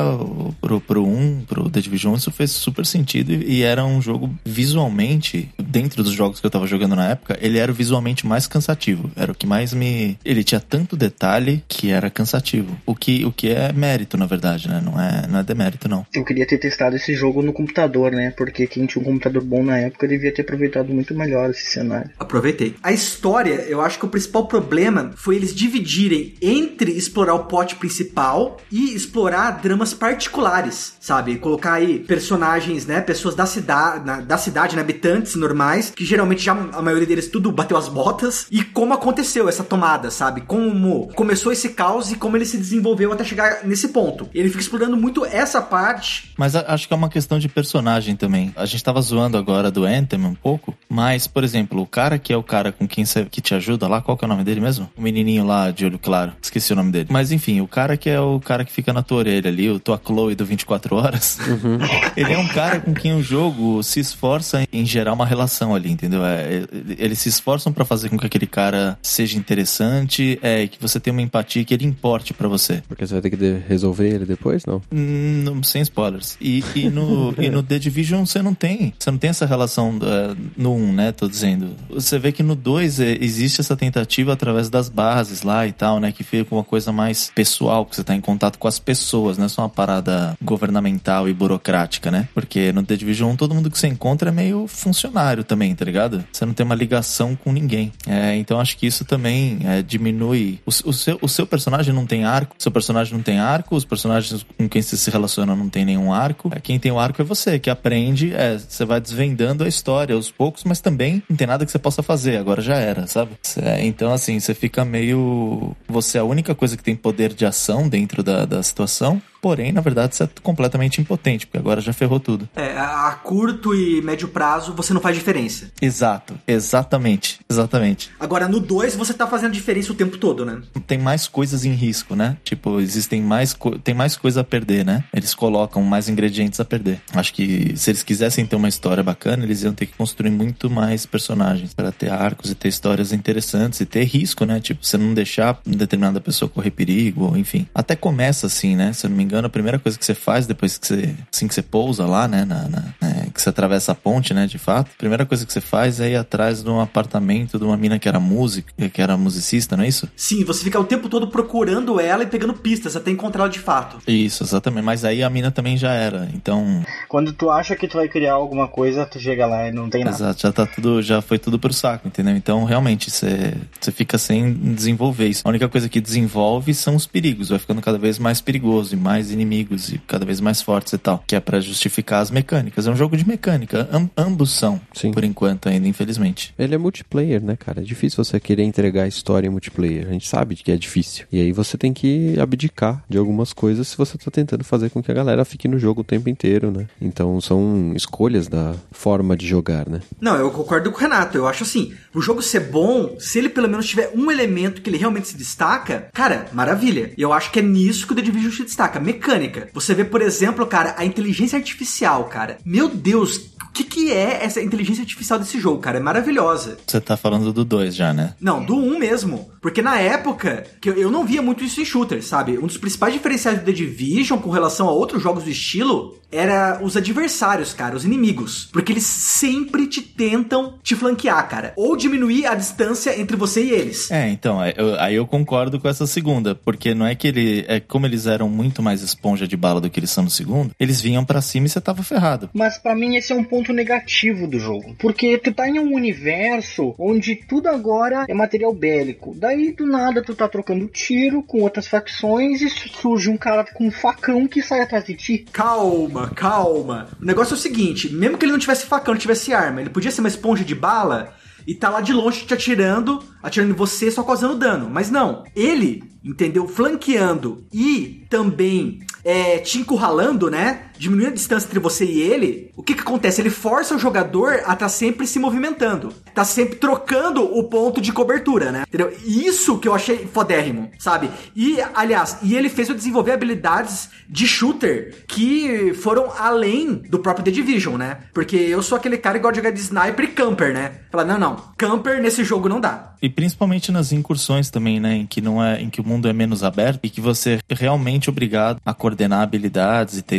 pro, pro 1, pro The Division, isso fez super sentido e, e era um jogo visualmente, dentro dos jogos que eu tava jogando na época, ele era visualmente mais cansativo. Era o que mais me. Ele tinha tanto detalhe que era cansativo. O que, o que é mérito, na verdade, né? Não é, não é demérito, não. Eu queria ter testado esse jogo no computador, né? Porque quem tinha um computador bom na época devia ter aproveitado muito melhor esse cenário. Aproveitei. A história, eu acho que o principal problema foi eles dividirem entre explorar o plot principal e explorar dramas particulares, sabe? Colocar aí personagens, né? Pessoas da cidade, da cidade, né? habitantes normais, que geralmente já a maioria deles tudo bateu as botas. E como aconteceu essa tomada, sabe? Como começou esse caos e como ele se desenvolveu até chegar nesse ponto. Ele fica explorando muito essa parte. Mas acho que é uma questão de personagem também. A gente tava zoando agora do Anthem um pouco, mas, por exemplo, o cara que é o cara com quem que te ajuda lá, qual que é o nome dele mesmo? O menininho lá de olho claro. Esqueci o nome dele. Mas enfim, o cara que é o cara que fica na tua orelha ali, o tua Chloe do 24 horas. Uhum. ele é um cara com quem o jogo se esforça em gerar uma relação ali, entendeu? É, eles se esforçam para fazer com que aquele cara seja interessante, é, que você tenha uma empatia que ele importe para você. Porque você vai ter que resolver ele depois, não? Hum, sem spoilers. E, e, no, e no The Division você não tem. Você não tem essa relação uh, no 1, né? Tô dizendo. Você vê que no 2 é, existe essa tentativa através das bases lá e tal, né? Que fica uma coisa mais pessoal, que você tá em contato com as pessoas, não é só uma parada governamental e burocrática, né? Porque no The Division 1 todo mundo que você encontra é meio funcionário também, tá ligado? Você não tem uma ligação com ninguém. É, então acho que isso também é, diminui. O, o, seu, o seu personagem não tem arco, seu personagem não tem arco, os personagens com quem você se relaciona não tem nenhum arco. É, quem tem o arco é você, que aprende, é, você vai desvendando a história aos poucos, mas também não tem nada que você possa fazer, agora já era, sabe? É, então, assim, você fica meio. Você é a única coisa que tem poder de ação dentro da, da situação. Porém, na verdade, você é completamente impotente, porque agora já ferrou tudo. É, a curto e médio prazo você não faz diferença. Exato, exatamente, exatamente. Agora no 2 você tá fazendo diferença o tempo todo, né? Tem mais coisas em risco, né? Tipo, existem mais tem mais coisa a perder, né? Eles colocam mais ingredientes a perder. Acho que se eles quisessem ter uma história bacana, eles iam ter que construir muito mais personagens para ter arcos e ter histórias interessantes e ter risco, né? Tipo, você não deixar determinada pessoa correr perigo, enfim. Até começa assim, né? Se eu não me engano engano, a primeira coisa que você faz depois que você, assim que você pousa lá, né, na, na né, que você atravessa a ponte, né, de fato, a primeira coisa que você faz é ir atrás de um apartamento de uma mina que era música, que era musicista, não é isso? Sim, você fica o tempo todo procurando ela e pegando pistas até encontrá-la de fato. Isso, exatamente. Mas aí a mina também já era, então... Quando tu acha que tu vai criar alguma coisa, tu chega lá e não tem nada. Exato, já tá tudo, já foi tudo pro saco, entendeu? Então, realmente, você, você fica sem desenvolver isso. A única coisa que desenvolve são os perigos, vai ficando cada vez mais perigoso e mais inimigos e cada vez mais fortes e tal, que é para justificar as mecânicas. É um jogo de mecânica, Am ambos são, Sim. por enquanto ainda, infelizmente. Ele é multiplayer, né, cara? É difícil você querer entregar a história em multiplayer. A gente sabe que é difícil. E aí você tem que abdicar de algumas coisas se você tá tentando fazer com que a galera fique no jogo o tempo inteiro, né? Então são escolhas da forma de jogar, né? Não, eu concordo com o Renato. Eu acho assim, o jogo ser bom, se ele pelo menos tiver um elemento que ele realmente se destaca, cara, maravilha. E eu acho que é nisso que o The Division se destaca mecânica. Você vê, por exemplo, cara, a inteligência artificial, cara. Meu Deus, que, que é essa inteligência artificial desse jogo, cara? É maravilhosa. Você tá falando do 2 já, né? Não, do 1 um mesmo. Porque na época, que eu, não via muito isso em shooters, sabe? Um dos principais diferenciais do The Division com relação a outros jogos do estilo era os adversários, cara, os inimigos. Porque eles sempre te tentam te flanquear, cara. Ou diminuir a distância entre você e eles. É, então, eu, aí eu concordo com essa segunda. Porque não é que ele. É como eles eram muito mais esponja de bala do que eles são no segundo, eles vinham para cima e você tava ferrado. Mas para mim esse é um ponto negativo do jogo. Porque tu tá em um universo onde tudo agora é material bélico. Daí do nada tu tá trocando tiro com outras facções e surge um cara com um facão que sai atrás de ti. Calma, calma. O negócio é o seguinte: mesmo que ele não tivesse facão, não tivesse arma, ele podia ser uma esponja de bala e tá lá de longe te atirando, atirando em você, só causando dano. Mas não, ele, entendeu? Flanqueando e também é, te encurralando, né? Diminuindo a distância entre você e ele, o que que acontece? Ele força o jogador a tá sempre se movimentando. Tá sempre trocando o ponto de cobertura, né? Entendeu? Isso que eu achei fodérrimo, sabe? E, aliás, e ele fez eu desenvolver habilidades de shooter que foram além do próprio The Division, né? Porque eu sou aquele cara que gosta de jogar de sniper e camper, né? Falar, não, não, camper nesse jogo não dá. E principalmente nas incursões também, né? Em que não é, em que o mundo é menos aberto e que você é realmente obrigado a coordenar habilidades e ter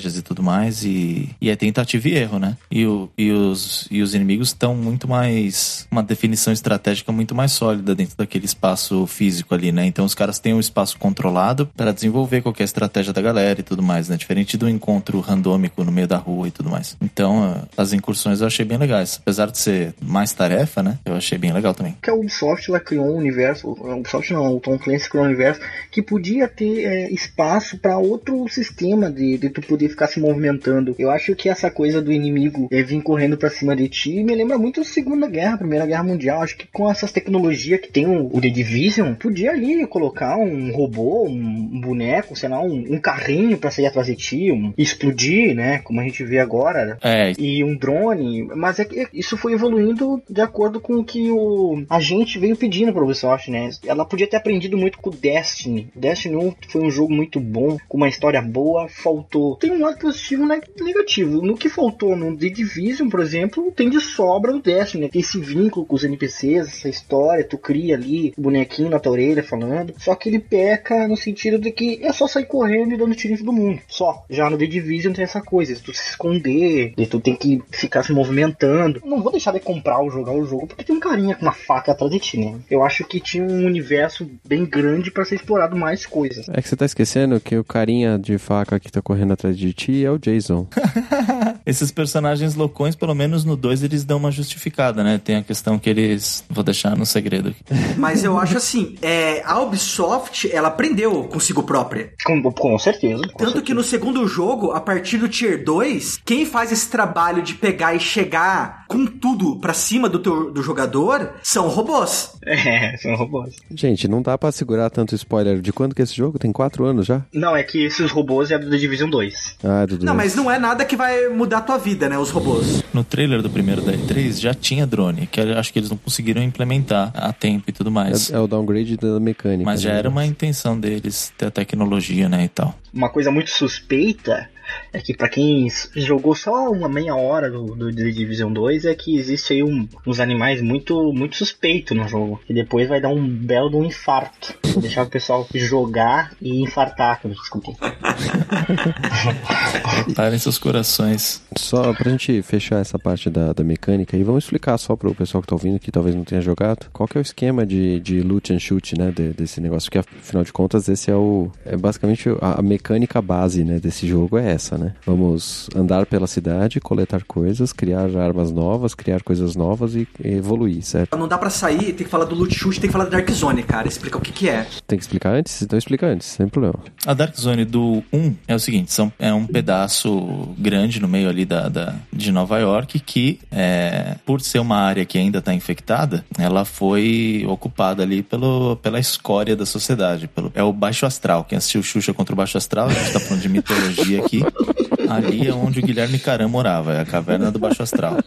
estratégias e tudo mais. E, e é tentativa e erro, né? E, o, e, os, e os inimigos estão muito mais. Uma definição estratégica muito mais sólida dentro daquele espaço físico ali, né? Então os caras têm um espaço controlado para desenvolver qualquer estratégia da galera e tudo mais, né? Diferente do encontro randômico no meio da rua e tudo mais. Então as incursões eu achei bem legais. Apesar de ser mais tarefa, né? Eu achei bem legal também. Que a Ubisoft ela criou um universo, a Ubisoft não, o Tom Clancy criou um universo que podia ter é, espaço para outro sistema de, de tu poder ficar se movimentando. Eu acho que essa coisa do inimigo é, vir correndo para cima de ti me lembra muito a Segunda Guerra, a Primeira Guerra Mundial. Acho que com essas tecnologias que tem o, o The Division, podia ali colocar um robô, um boneco, sei lá, um, um carrinho para sair atrás de ti, um, explodir, né? Como a gente vê agora. É. E um drone. Mas é que isso foi evoluindo de acordo com o que o, a gente veio pedindo pra Ubisoft, né? Ela podia ter aprendido muito com o Destiny. Destiny 1 foi um jogo muito bom, com uma história boa, faltou. Tem um lado positivo e negativo. No que faltou no The Division, por exemplo, tem de sobra o Destiny, né? Tem esse vínculo com os NPCs, essa história, tu cria ali o bonequinho na tua orelha falando. Só que ele peca no sentido de que é só sair correndo e dando tiro em todo mundo. Só. Já no The Division tem essa coisa, de tu se esconder, de tu tem que ficar se movimentando. Não vou deixar de comprar ou jogar o jogo porque tem um carinha com uma faca atrás de ti, né? Eu acho que tinha um universo bem grande para ser explorado mais coisas. É que você tá esquecendo que o carinha de faca que tá correndo atrás de ti é o Jason. Esses personagens loucões, pelo menos no 2, eles dão uma justificada, né? Tem a questão que eles. Vou deixar no segredo aqui. Mas eu acho assim, é, a Ubisoft, ela aprendeu consigo própria. Com, com certeza. com Tanto que no segundo jogo, a partir do Tier 2, quem faz esse trabalho de pegar e chegar com tudo pra cima do, teu, do jogador são robôs. É, são robôs. Gente, não dá pra segurar tanto spoiler. De quando que é esse jogo? Tem quatro anos já? Não, é que esses robôs é do The Division 2. Ah, do Não, dois. mas não é nada que vai mudar a tua vida, né? Os robôs. No trailer do primeiro da E3 já tinha drone, que eu acho que eles não conseguiram implementar a tempo e tudo mais. É, é o downgrade da mecânica. Mas já né? era uma intenção deles ter a tecnologia, né, e tal. Uma coisa muito suspeita é que pra quem jogou só uma meia hora do, do The Division 2 é que existe aí um- uns animais muito muito suspeitos no jogo. Que depois vai dar um belo de um infarto. Deixar o pessoal jogar e infartar desculpa. Parem seus corações. Só pra gente fechar essa parte da, da mecânica aí, vamos explicar só pro pessoal que tá ouvindo que talvez não tenha jogado. Qual que é o esquema de, de loot and shoot, né? de- desse negócio, porque afinal de contas esse é o. É basicamente a, a mecânica base, né? Desse jogo é essa, né? Vamos andar pela cidade, coletar coisas, criar armas novas, criar coisas novas e, evoluir, certo? Não dá pra sair, tem que falar do loot shoot, tem que falar da Dark Zone, cara. Explica o que que é. Tem que explicar antes? Então explica antes, sem problema. A Dark Zone do 1 é o seguinte: são, é um pedaço grande no meio ali da, da- de Nova York que, é, por ser uma área que ainda está infectada, ela foi ocupada ali pelo, pela escória da sociedade. Pelo, é o Baixo Astral. Quem assistiu Xuxa contra o Baixo Astral, a gente tá falando de mitologia aqui. Ali é onde o Guilherme Caram morava, é a caverna do Baixo Astral.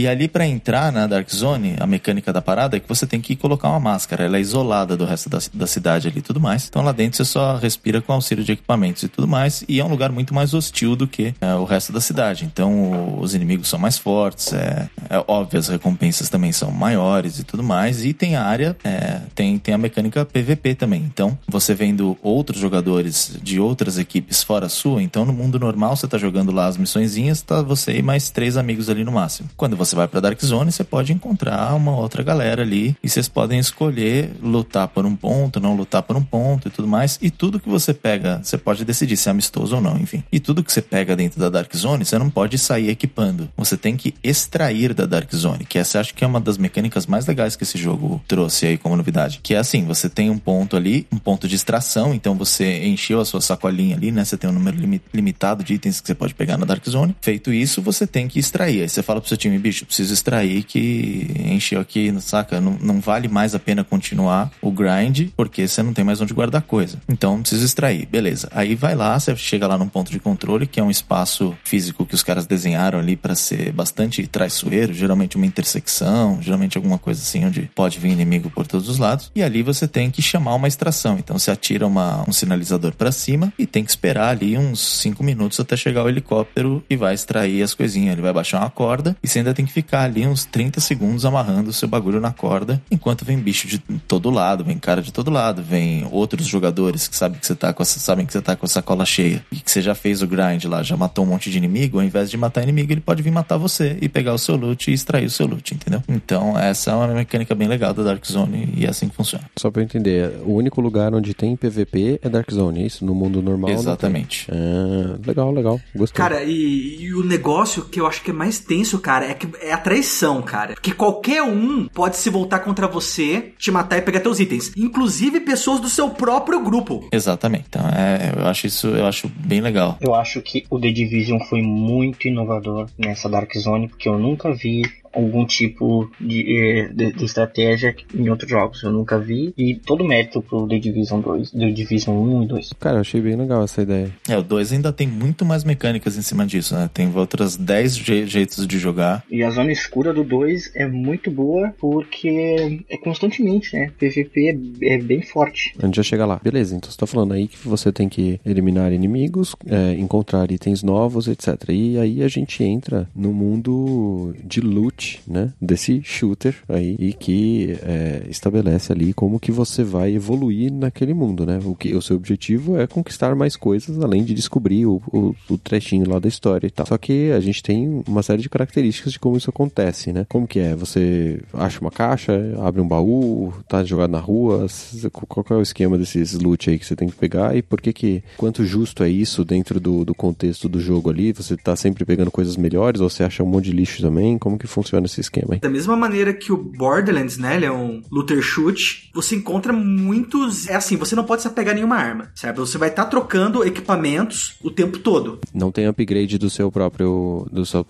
E ali pra entrar na Dark Zone, a mecânica da parada é que você tem que colocar uma máscara. Ela é isolada do resto da, da cidade ali e tudo mais. Então lá dentro você só respira com auxílio de equipamentos e tudo mais. E é um lugar muito mais hostil do que é, o resto da cidade. Então o- os inimigos são mais fortes. É, é óbvio, as recompensas também são maiores e tudo mais. E tem a área, é, tem, tem a mecânica PVP também. Então você vendo outros jogadores de outras equipes fora a sua. Então no mundo normal você tá jogando lá as missõezinhas, tá você e mais três amigos ali no máximo. Quando você vai pra Dark Zone, você pode encontrar uma outra galera ali e vocês podem escolher lutar por um ponto, não lutar por um ponto e tudo mais. E tudo que você pega, você pode decidir se é amistoso ou não, enfim. E tudo que você pega dentro da Dark Zone, você não pode sair equipando. Você tem que extrair da Dark Zone, que essa acho que é uma das mecânicas mais legais que esse jogo trouxe aí como novidade. Que é assim, você tem um ponto ali, um ponto de extração, então você encheu a sua sacolinha ali, né? Você tem um número limi- limitado de itens que você pode pegar na Dark Zone. Feito isso, você tem que extrair. Aí você fala pro seu time, bicho, preciso extrair que encheu aqui, saca? Não, não vale mais a pena continuar o grind, porque você não tem mais onde guardar coisa. Então, preciso extrair. Beleza. Aí vai lá, você chega lá num ponto de controle, que é um espaço físico que os caras desenharam ali para ser bastante traiçoeiro, geralmente uma intersecção, geralmente alguma coisa assim, onde pode vir inimigo por todos os lados. E ali você tem que chamar uma extração. Então, você atira uma, um sinalizador para cima e tem que esperar ali uns 5 minutos até chegar o helicóptero e vai extrair as coisinhas. Ele vai baixar uma corda e você ainda tem que ficar ali uns 30 segundos amarrando o seu bagulho na corda, enquanto vem bicho de todo lado, vem cara de todo lado, vem outros jogadores que sabem que você tá com essa, sabem que você tá com a sacola cheia e que você já fez o grind lá, já matou um monte de inimigo, ao invés de matar inimigo, ele pode vir matar você e pegar o seu loot e extrair o seu loot, entendeu? Então, essa é uma mecânica bem legal da Dark Zone e é assim que funciona. Só pra eu entender, o único lugar onde tem PVP é Dark Zone, é isso? No mundo normal tem. Exatamente. Ah, legal, legal. Gostei. Cara, e, e o negócio que eu acho que é mais tenso, cara, é que é a traição, cara. Porque qualquer um pode se voltar contra você, te matar e pegar teus itens. Inclusive pessoas do seu próprio grupo. Exatamente. Então, é, eu acho isso, eu acho bem legal. Eu acho que o The Division foi muito inovador nessa Dark Zone, porque eu nunca vi algum tipo de, eh, de, de estratégia em outros jogos. Eu nunca vi. E todo mérito pro The Division 2, The Division 1 e 2. Cara, eu achei bem legal essa ideia. É, o 2 ainda tem muito mais mecânicas em cima disso, né? Tem outras 10 je- jeitos de jogar. E a zona escura do 2 é muito boa porque é constantemente, né? PVP é, é bem forte. A gente já chega lá. Beleza, então você tá falando aí que você tem que eliminar inimigos, é, encontrar itens novos, etc. E aí a gente entra no mundo de loot né? Desse shooter aí e que é, estabelece ali como que você vai evoluir naquele mundo, né? O que o seu objetivo é conquistar mais coisas além de descobrir o, o, o trechinho lá da história e tal. Só que a gente tem uma série de características de como isso acontece, né? Como que é? Você acha uma caixa, abre um baú, tá jogado na rua, qual é o esquema desses loot aí que você tem que pegar e por que que, quanto justo é isso dentro do, do contexto do jogo ali? Você tá sempre pegando coisas melhores ou você acha um monte de lixo também? Como que funciona esse esquema aí? Da mesma maneira que o Borderlands, né, ele é um looter shoot, você encontra muitos, é assim, você não pode se apegar a nenhuma arma, certo? Você vai estar tá trocando equipamentos o tempo todo. Não tem upgrade do seu próprio, do seu,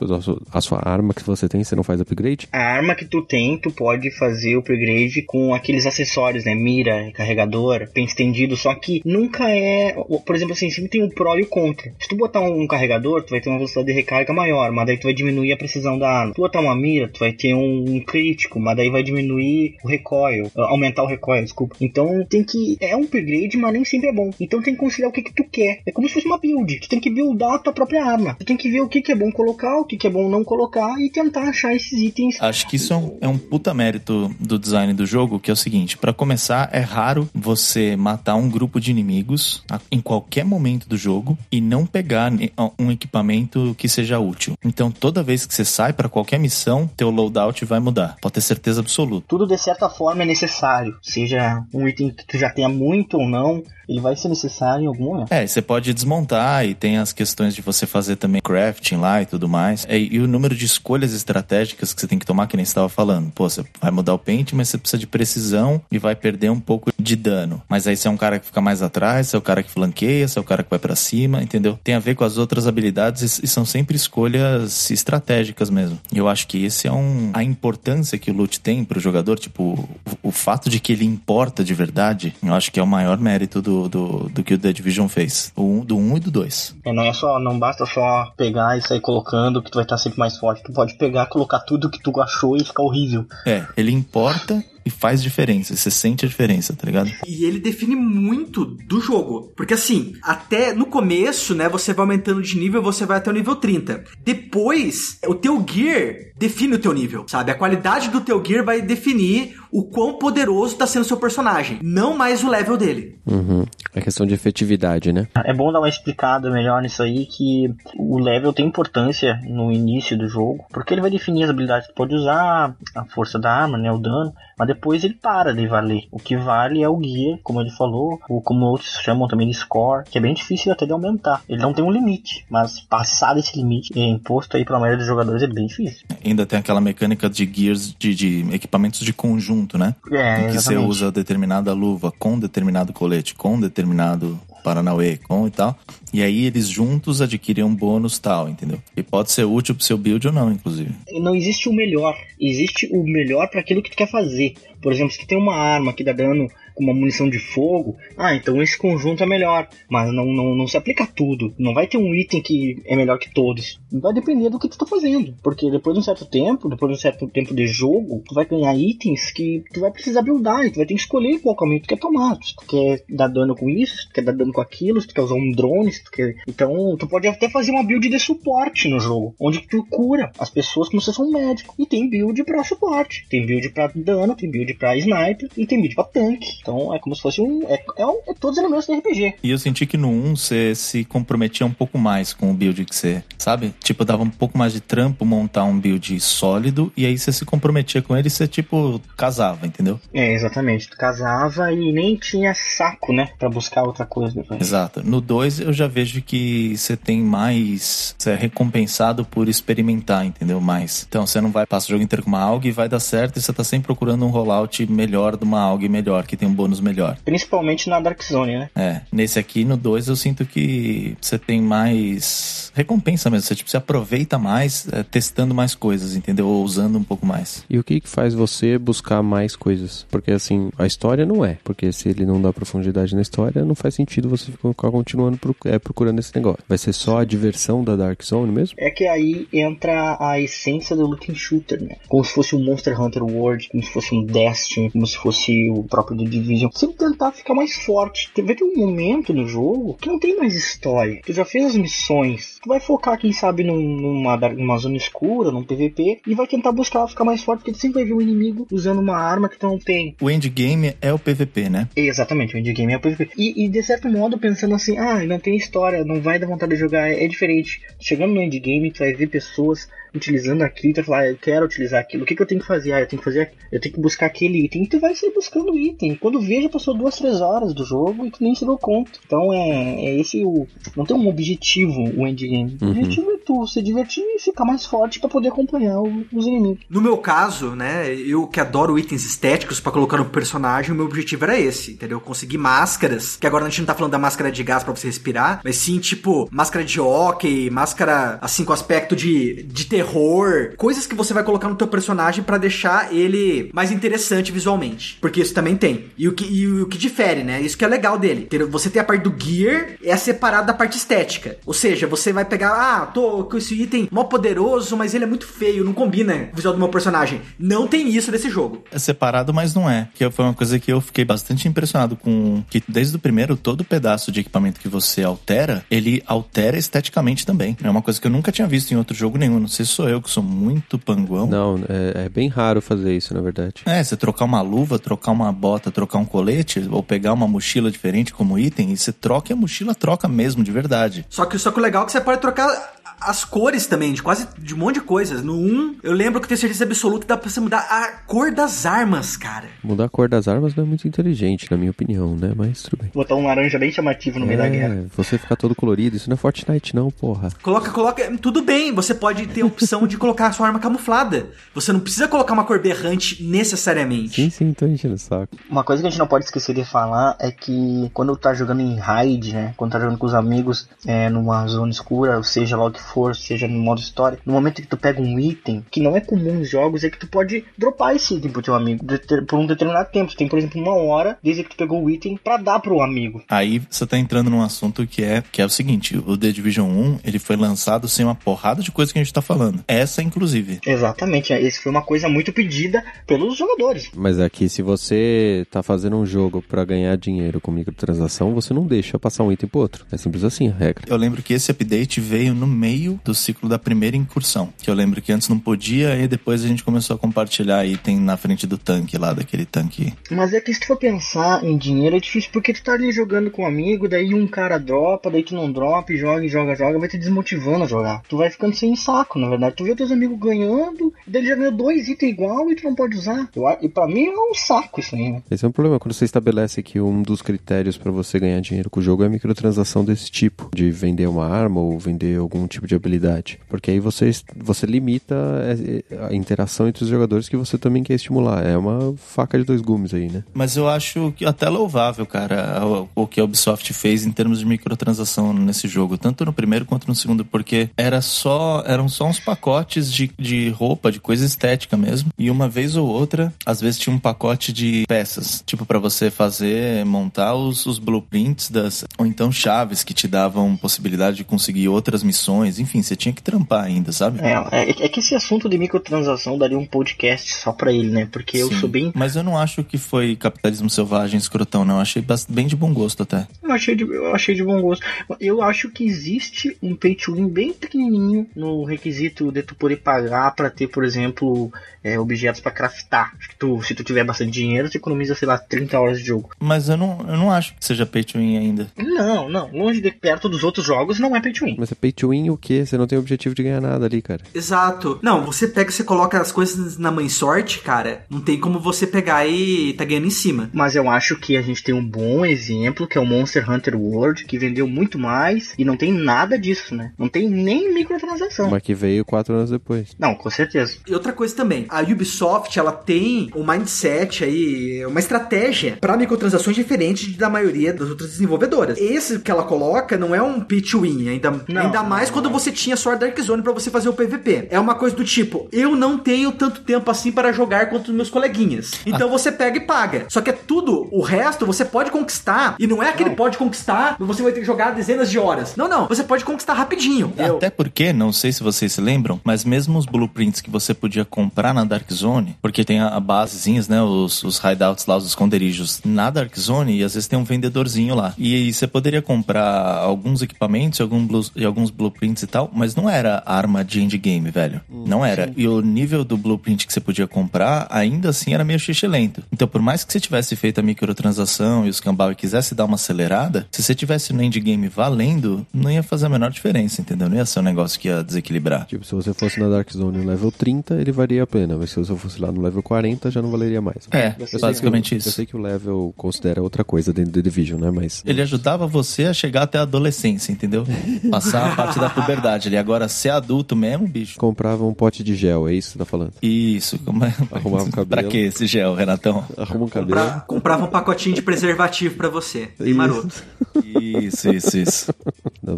a sua arma que você tem, você não faz upgrade? A arma que tu tem, tu pode fazer upgrade com aqueles acessórios, né, mira, carregador, pente estendido, só que nunca é, por exemplo assim, sempre tem um pro e o contra. Se tu botar um carregador, tu vai ter uma velocidade de recarga maior, mas daí tu vai diminuir a precisão da arma. Se tu botar uma mira, tu vai ter um crítico, mas daí vai diminuir o recoil, aumentar o recoil, desculpa. Então tem que, é um upgrade, mas nem sempre é bom. Então tem que considerar o que que tu quer. É como se fosse uma build. Tu tem que buildar a tua própria arma. Tu tem que ver o que que é bom colocar, o que que é bom não colocar e tentar achar esses itens. Acho que isso é um, é um puta mérito do design do jogo, que é o seguinte, para começar, é raro você matar um grupo de inimigos em qualquer momento do jogo e não pegar um equipamento que seja útil. Então, toda vez que você sai para qualquer missão, teu loadout vai mudar. Pode ter certeza absoluta. Tudo de certa forma é necessário, seja um item que tu já tenha muito ou não, ele vai ser necessário em algum momento. É, você pode desmontar e tem as questões de você fazer também crafting lá e tudo mais. É, e o número de escolhas estratégicas que você tem que tomar, que nem você estava falando. Pô, você vai mudar o pente, mas você precisa de precisão e vai perder um pouco de dano. Mas aí você é um cara que fica mais atrás, você é o cara que flanqueia, você é o cara que vai para cima, entendeu? Tem a ver com as outras habilidades e são sempre escolhas estratégicas mesmo. E eu acho que esse é um a importância que o loot tem pro jogador, tipo, o, o fato de que ele importa de verdade, eu acho que é o maior mérito do, do, do que o The Division fez. O, do 1 um e do 2. É, não é só, não basta só pegar e sair colocando que tu vai estar sempre mais forte. Tu pode pegar, colocar tudo que tu achou e ficar horrível. É, ele importa e faz diferença. Você sente a diferença, tá ligado? E ele define muito do jogo. Porque assim, até no começo, né, você vai aumentando de nível, você vai até o nível 30. Depois, o teu gear define o teu nível, sabe? A qualidade do teu gear vai definir o quão poderoso tá sendo o seu personagem, não mais o level dele. Uhum. É questão de efetividade, né? É bom dar uma explicada melhor nisso aí, que o level tem importância no início do jogo, porque ele vai definir as habilidades que pode usar, a força da arma, né, o dano, mas depois ele para de valer. O que vale é o guia, como ele falou, ou como outros chamam também de score, que é bem difícil até de aumentar. Ele não tem um limite, mas passar desse limite é imposto aí para a maioria dos jogadores é bem difícil. Ainda tem aquela mecânica de gears, de, de equipamentos de conjunto, né? É, em que você usa determinada luva com determinado colete, com determinado Paranauê com e tal. E aí eles juntos adquirem um bônus tal, entendeu? E pode ser útil pro seu build ou não, inclusive. Não existe o melhor. Existe o melhor para aquilo que tu quer fazer. Por exemplo, se tu tem uma arma que dá dano com uma munição de fogo, ah, então esse conjunto é melhor. Mas não, não, não se aplica a tudo. Não vai ter um item que é melhor que todos. Vai depender do que tu tá fazendo. Porque depois de um certo tempo, depois de um certo tempo de jogo, tu vai ganhar itens que tu vai precisar buildar. E tu vai ter que escolher qual caminho tu quer tomar. Se tu quer dar dano com isso, se tu quer dar dano com aquilo, se tu quer usar um drone, se tu quer... Então, tu pode até fazer uma build de suporte no jogo. Onde tu cura as pessoas como se fosse um médico. E tem build para suporte. Tem build para dano, tem build para sniper e tem build para tanque. Então é como se fosse um. É, é, um, é todos os elementos do RPG. E eu senti que no 1 você se comprometia um pouco mais com o build que você. Sabe? Tipo, dava um pouco mais de trampo montar um build sólido e aí você se comprometia com ele e você, tipo, casava, entendeu? É, exatamente. Tu casava e nem tinha saco, né? Pra buscar outra coisa depois. Exato. No 2 eu já vejo que você tem mais. Você é recompensado por experimentar, entendeu? Mais. Então você não vai passar o jogo inteiro com uma AUG e vai dar certo e você tá sempre procurando um rollout melhor de uma AUG melhor, que tem um bônus melhor. Principalmente na Dark Zone, né? É. Nesse aqui, no 2, eu sinto que você tem mais recompensa mesmo. Você tipo, se aproveita mais é, testando mais coisas, entendeu? Ou usando um pouco mais. E o que, que faz você buscar mais coisas? Porque assim, a história não é. Porque se ele não dá profundidade na história, não faz sentido você ficar continuando é, procurando esse negócio. Vai ser só a diversão da Dark Zone mesmo? É que aí entra a essência do looting shooter, né? Como se fosse um Monster Hunter World, como se fosse um Death testing, como se fosse o próprio The Division. Sempre tentar ficar mais forte. Vai ter um momento no jogo que não tem mais história. Tu já fez as missões. Tu vai focar, quem sabe, num, numa, numa zona escura, num PVP, e vai tentar buscar ficar mais forte, porque tu sempre vai ver um inimigo usando uma arma que tu não tem. O endgame é o PVP, né? Exatamente, o endgame é o PVP. E, e de certo modo, pensando assim, ah, não tem história, não vai dar vontade de jogar, é, é diferente. Chegando no endgame, tu vai ver pessoas utilizando aquilo, tu vai falar, ah, eu quero utilizar aquilo, o que, que eu tenho que fazer? Ah, eu tenho que fazer, eu tenho que buscar aquele item, e tu vai sair buscando o item. Quando veja, passou duas, três horas do jogo e tu nem se deu conta. Então é, é esse o. Não tem um objetivo o endgame. O Uhum. objetivo é tu se divertir e ficar mais forte para poder acompanhar o- os inimigos. No meu caso, né, eu que adoro itens estéticos pra colocar no personagem, o meu objetivo era esse, entendeu? Conseguir máscaras, que agora a gente não tá falando da máscara de gás pra você respirar, mas sim, tipo, máscara de hockey, máscara, assim, com aspecto de, de terror, coisas que você vai colocar no teu personagem pra deixar ele mais interessante visualmente, porque isso também tem. E o que, e o que difere, né, isso que é legal dele, Ter- você tem a parte do gear, é separado da parte estética, ou seja, você vai pegar, ah, tô com esse item mó poderoso, mas ele é muito feio, não combina com o visual do meu personagem. Não tem isso nesse jogo. É separado, mas não é. Que foi uma coisa que eu fiquei bastante impressionado com. Que desde o primeiro, todo pedaço de equipamento que você altera, ele altera esteticamente também. É uma coisa que eu nunca tinha visto em outro jogo nenhum. Não sei se sou eu que sou muito panguão. Não, é, é bem raro fazer isso, na verdade. É, você trocar uma luva, trocar uma bota, trocar um colete, ou pegar uma mochila diferente como item, e você troca e a mochila troca mesmo, de verdade. Só que, só que o legal é que você pode trocar as cores também, de quase de um monte de coisas. No 1, eu lembro que eu tenho certeza absoluta que dá pra você mudar a cor das armas, cara. Mudar a cor das armas não é muito inteligente, na minha opinião, né? Mas tudo bem. Botar um laranja bem chamativo no meio da guerra. É, você ficar todo colorido, isso não é Fortnite não, porra. Coloca, coloca. Tudo bem, você pode ter a opção de colocar a sua arma camuflada. Você não precisa colocar uma cor berrante necessariamente. Sim, sim, tô enchendo o saco. Uma coisa que a gente não pode esquecer de falar é que quando tá jogando em raid, né? Quando tá jogando com os amigos é, numa zona escura, ou seja lá o que for, seja no modo história, no momento que tu pega um item, que não é comum nos jogos, é que tu pode dropar esse item pro teu amigo por um determinado tempo. Tu tem, por exemplo, uma hora desde que tu pegou o item pra dar pro amigo. Aí você tá entrando num assunto que é, que é o seguinte, o The Division 1, ele foi lançado sem uma porrada de coisa que a gente tá falando. Essa, inclusive. Exatamente, esse foi uma coisa muito pedida pelos jogadores. Mas é que se você tá fazendo um jogo pra ganhar dinheiro com microtransação, você não deixa passar um item pro outro. É simples assim a regra. Eu lembro que esse update veio no meio do ciclo da primeira incursão. Que eu lembro que antes não podia, e depois a gente começou a compartilhar item na frente do tanque lá, daquele tanque. Mas é que se tu for pensar em dinheiro é difícil, porque tu tá ali jogando com um amigo, daí um cara dropa, daí tu não dropa, e joga, joga, joga, vai te desmotivando a jogar. Tu vai ficando sem saco, na verdade. Tu vê teus amigos ganhando, daí ele já ganhou dois itens igual e tu não pode usar. Eu, e pra mim é um saco isso aí, né? Esse é um problema. Quando você estabelece que um dos critérios pra você ganhar dinheiro com o jogo é a microtransação desse tipo, de vender uma arma ou vender algum tipo de habilidade. Porque aí você, você limita é, a interação entre os jogadores que você também quer estimular. É uma faca de dois gumes aí, né? Mas eu acho que até louvável, cara, o, que a Ubisoft fez em termos de microtransação nesse jogo, tanto no primeiro quanto no segundo, porque era só, eram só uns pacotes de, de roupa, de coisa estética mesmo, e uma vez ou outra, às vezes tinha um pacote de peças, tipo pra você fazer, montar os, os blueprints das, ou então chaves que te davam possibilidade de conseguir outras missões, enfim, você tinha que trampar ainda, sabe? É, é, é que esse assunto de microtransação daria um podcast só pra ele, né? Porque eu Sim. sou bem. Mas eu não acho que foi capitalismo selvagem escrotão, não. Eu achei bem de bom gosto até. Eu achei, de, eu achei de bom gosto. Eu acho que existe um pay to win bem pequenininho no requisito de tu poder pagar pra ter, por exemplo, é, objetos pra craftar. Acho que tu, se tu tiver bastante dinheiro, tu economiza, sei lá, 30 horas de jogo. Mas eu não, eu não acho que seja pay to win ainda. Não, não. Longe de perto dos outros jogos, não é pay to win. Mas é pay to win o quê? Você não tem objetivo de ganhar nada ali, cara. Exato. Não, você pega e você coloca as coisas na mãe sorte, cara. Não tem como você pegar e tá ganhando em cima. Mas eu acho que a gente tem um bom exemplo, que é o Monster Hunter World, que vendeu muito mais e não tem nada disso, né? Não tem nem microtransação. Mas que veio quatro anos depois. Não, com certeza. E outra coisa também, a Ubisoft, ela tem um mindset aí, uma estratégia para microtransações diferente da maioria das outras desenvolvedoras. Esse que ela coloca não é um to win, ainda, Não, ainda mais não, quando você tinha só a Dark Zone para você fazer o PVP. É uma coisa do tipo, eu não tenho tanto tempo assim para jogar quanto os meus coleguinhas. Então ah. você pega e paga. Só que é tudo, o resto você pode conquistar. E não é aquele pode conquistar, você vai ter que jogar dezenas de horas. Não, não. Você pode conquistar rapidinho. Até eu... porque, não sei se vocês se lembram, mas mesmo os blueprints que você podia comprar na Dark Zone, porque tem a, a basezinhas, né? Os, os hideouts lá, os esconderijos na Dark Zone, e às vezes tem um vendedorzinho lá. E, e você poderia comprar alguns equipamentos algum blues, e alguns blueprints e tal, mas não era arma de endgame, velho. Hum, não era. Sim. E o nível do blueprint que você podia comprar, ainda assim era meio lento. Então, por mais que você tivesse feito a microtransação e os cambal e quisesse dar uma acelerada, se você tivesse no endgame valendo, não ia fazer a menor diferença, entendeu? Não ia ser um negócio que ia desequilibrar. Tipo, se você fosse na Dark Zone no level 30, ele valia a pena, mas se você fosse lá no level 40, já não valeria mais. É, basicamente eu, isso. Eu sei que o level considera outra coisa dentro do Division, né? Mas. Ele ajudava você a chegar até a adolescência, entendeu? Passar a parte da puberdade ali. Agora, ser adulto mesmo, bicho. Comprava um pote de gel, é isso que você tá falando? Isso. Como é? Arrumava um cabelo. pra que esse gel, Renatão? Arruma um cabelo. Compra, comprava um pacotinho de preservativo pra você. E maroto. Isso, isso, isso.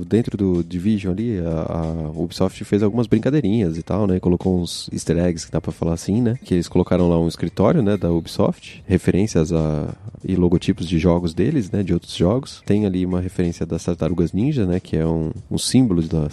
Dentro do Division ali, a, a, Ubisoft fez algumas brincadeirinhas e tal, né? Colocou uns easter eggs, que dá pra falar assim, né? Que eles colocaram lá um escritório, né, da Ubisoft, referências a, e logotipos de jogos deles, né, de outros jogos. Tem ali uma referência das Tartarugas Ninja, né, que é um, um símbolo da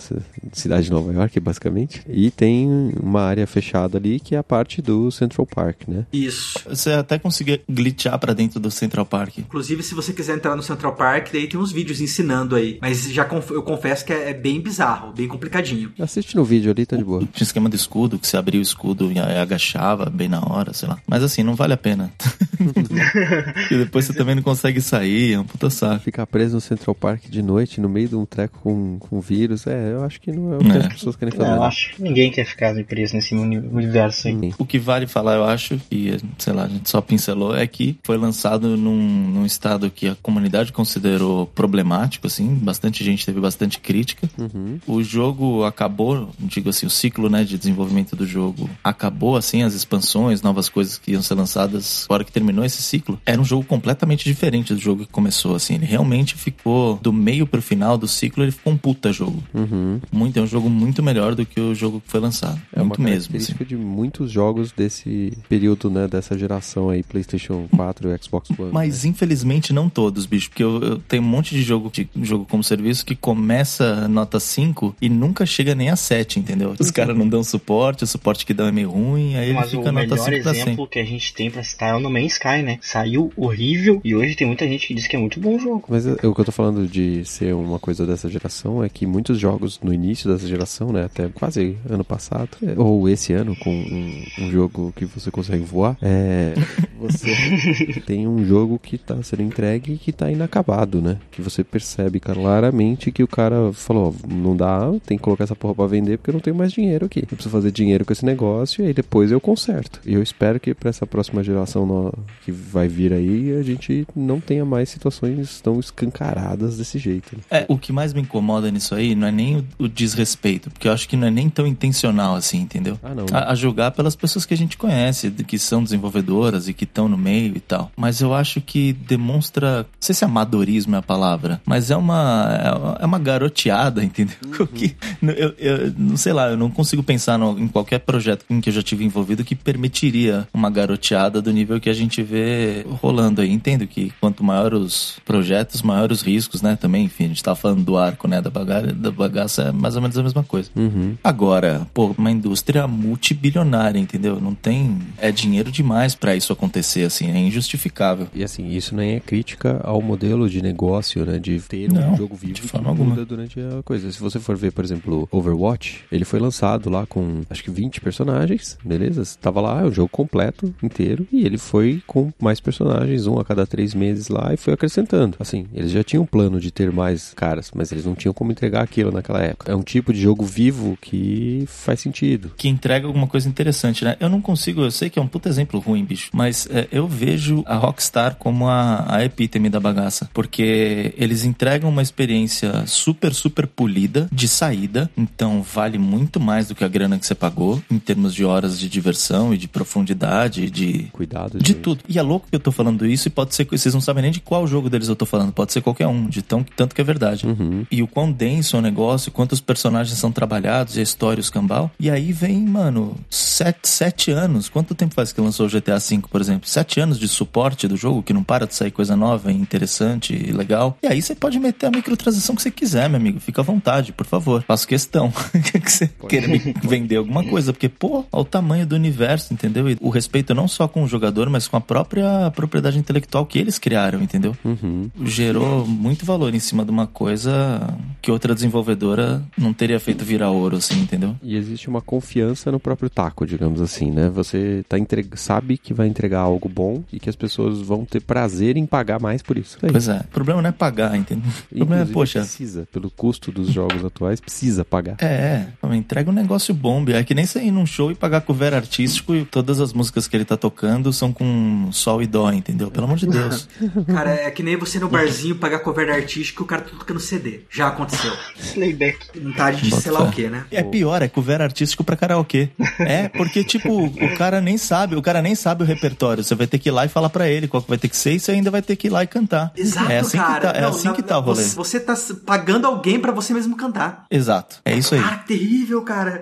cidade de Nova York, basicamente. E tem uma área fechada ali, que é a parte do Central Park, né? Isso. Você até conseguia glitchar para dentro do Central Park. Inclusive, se você quiser entrar no Central Park, daí tem uns vídeos ensinando aí. Mas já conf eu confesso que é, é bem bizarro, bem complicadinho. Assiste no vídeo ali, tá de boa. Tinha esquema de escudo, que você abria o escudo e agachava bem na hora, sei lá. Mas assim, não vale a pena. e depois você também não consegue sair, é um puta saco. Ficar preso no Central Park de noite, no meio de um treco com, com vírus, é, eu acho que não é o que é. as pessoas querem fazer. Não, eu acho que ninguém quer ficar preso nesse universo aí. O que vale falar, eu acho, e sei lá, a gente só pincelou, é que foi lançado num, num estado que a comunidade considerou problemático, assim, bastante gente teve bastante crítica. Uhum. O jogo acabou, digo assim, o ciclo né, de desenvolvimento do jogo acabou, assim, as expansões, novas coisas que iam ser lançadas, na hora que terminou esse ciclo, era um jogo completamente diferente do jogo que começou, assim. Ele realmente ficou, do meio pro final do ciclo, ele ficou um puta jogo. Uhum. Muito, é um jogo muito melhor do que o jogo que foi lançado. É muito uma mesmo. Assim. de muitos jogos desse período, né, dessa geração aí, PlayStation 4 e Xbox One. Mas né? infelizmente não todos, bicho, porque eu, eu, tenho um monte de jogo, de jogo como serviço que começa nota 5 e nunca chega nem a 7, entendeu? Os caras não dão suporte, o suporte que dão é meio ruim, aí Mas ele fica nota 5 Mas o melhor exemplo que a gente tem pra citar é o No Man's Sky, né? Saiu horrível e hoje tem muita gente que diz que é muito bom o jogo. Mas o que eu tô falando de ser uma coisa dessa geração é que muitos jogos no início dessa geração, né, até quase ano passado, ou esse ano, com um, um jogo que você consegue voar, é, você tem um jogo que tá sendo entregue e que tá inacabado, né? Que você percebe claramente que o cara falou, não dá, tem que colocar essa porra pra vender porque eu não tenho mais dinheiro aqui. Eu preciso fazer dinheiro com esse negócio e aí depois eu conserto. E eu espero que para essa próxima geração no, que vai vir aí, a gente não tenha mais situações tão escancaradas desse jeito. Né? É, o que mais me incomoda nisso aí não é nem o, o, desrespeito, porque eu acho que não é nem tão intencional assim, entendeu? Ah, não. A, a julgar pelas pessoas que a gente conhece, que são desenvolvedoras e que estão no meio e tal. Mas eu acho que demonstra, não sei se amadorismo é a palavra, mas é uma é uma garoteada, entendeu? Uhum. Que, eu, eu, não sei lá, eu não consigo pensar no, em qualquer projeto em que eu já tive envolvido que permitiria uma garoteada do nível que a gente vê rolando aí. Entendo que quanto maior os projetos, maior os riscos, né? Também, enfim, a gente tá falando do arco, né? Da, bagaça, da bagaça é mais ou menos a mesma coisa. Uhum. Agora, pô, uma indústria multibilionária, entendeu? Não tem. É dinheiro demais para isso acontecer, assim, é injustificável. E assim, isso nem é crítica ao modelo de negócio, né? De ter não, um jogo vivo de forma que muda durante a coisa. Se você for ver, por exemplo, Overwatch, ele foi lançado lá com acho que 20 personagens, beleza? Tava lá, é o jogo completo, inteiro, e ele foi com mais personagens, um a cada três meses lá, e foi acrescentando. Assim, eles já tinham um plano de ter mais caras, mas eles não tinham como entregar aquilo naquela época. É um tipo de jogo vivo que faz sentido. Que entrega alguma coisa interessante, né? Eu não consigo, eu sei que é um puta exemplo ruim, bicho, mas é, eu vejo a Rockstar como a, a epítome da bagaça, porque eles entregam uma experiência super, super polida de saída, então vale muito mais do que a grana que você pagou em termos de horas de diversão e de profundidade, de cuidado, de, de tudo. E é louco que eu tô falando isso e pode ser que vocês não sabem nem de qual jogo deles eu tô falando. Pode ser qualquer um, de tão, tanto que é verdade. Uhum. E o quão denso é o negócio, quantos personagens são trabalhados, e a história, os cambal. E aí vem, mano, sete, sete anos. Quanto tempo faz que lançou o GTA V, por exemplo? Sete anos de suporte do jogo, que não para de sair coisa nova, interessante e legal. E aí você pode meter a microtransação que você quiser, meu amigo. Fica à vontade, por favor. Faço questão que você queira me vender alguma coisa. Porque, pô, olha o tamanho do universo, entendeu? E o respeito não só com o jogador, mas com a própria propriedade intelectual que eles criaram, entendeu? Uhum. Gerou muito valor em cima de uma coisa que outra desenvolvedora não teria feito virar ouro, assim, entendeu? E existe uma confiança no próprio taco, digamos assim, né? Você tá entre... sabe que vai entregar algo bom e que as pessoas vão ter prazer em pagar mais por isso. É Pois é. O problema não é pagar, entendeu? O problema é, poxa. precisa, pelo custo dos jogos atuais, precisa pagar. É, é, entrega um negócio bombe. É que nem você ir num show e pagar cover artístico e todas as músicas que ele tá tocando são com sol e dó, entendeu? Pelo amor de Deus. Cara, é que nem você no barzinho pagar cover artístico e o cara tá tocando CD. Já aconteceu. Playback. Vontade de Bota sei lá fé. o que, né? É pior, é cover artístico pra karaokê. É, porque, tipo, o cara nem sabe, o cara nem sabe o repertório. Você vai ter que ir lá e falar pra ele qual que vai ter que ser e você ainda vai ter que ir lá e cantar. Exato, é assim cara. Que tá, é Não, assim na- que tá o rolê. Você, tá pagando alguém pra você mesmo cantar. Exato, é isso aí. Que terrível, cara.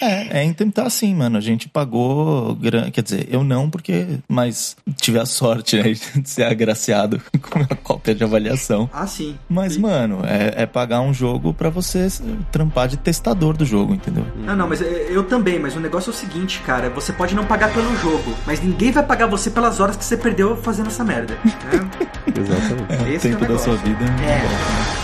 É, é, então tá assim, mano. A gente pagou. gran- Quer dizer, eu não, porque. Mas tive a sorte, né, de ser agraciado com a cópia de avaliação. Ah, sim. Mas, mano, é, é pagar um jogo pra você trampar de testador do jogo, entendeu? Não, não, mas é, eu também, mas o negócio é o seguinte, cara, você pode não pagar pelo jogo, mas ninguém vai pagar você pelas horas que você perdeu fazendo essa merda. né? Exatamente. o Esse é o tempo da sua vida. É.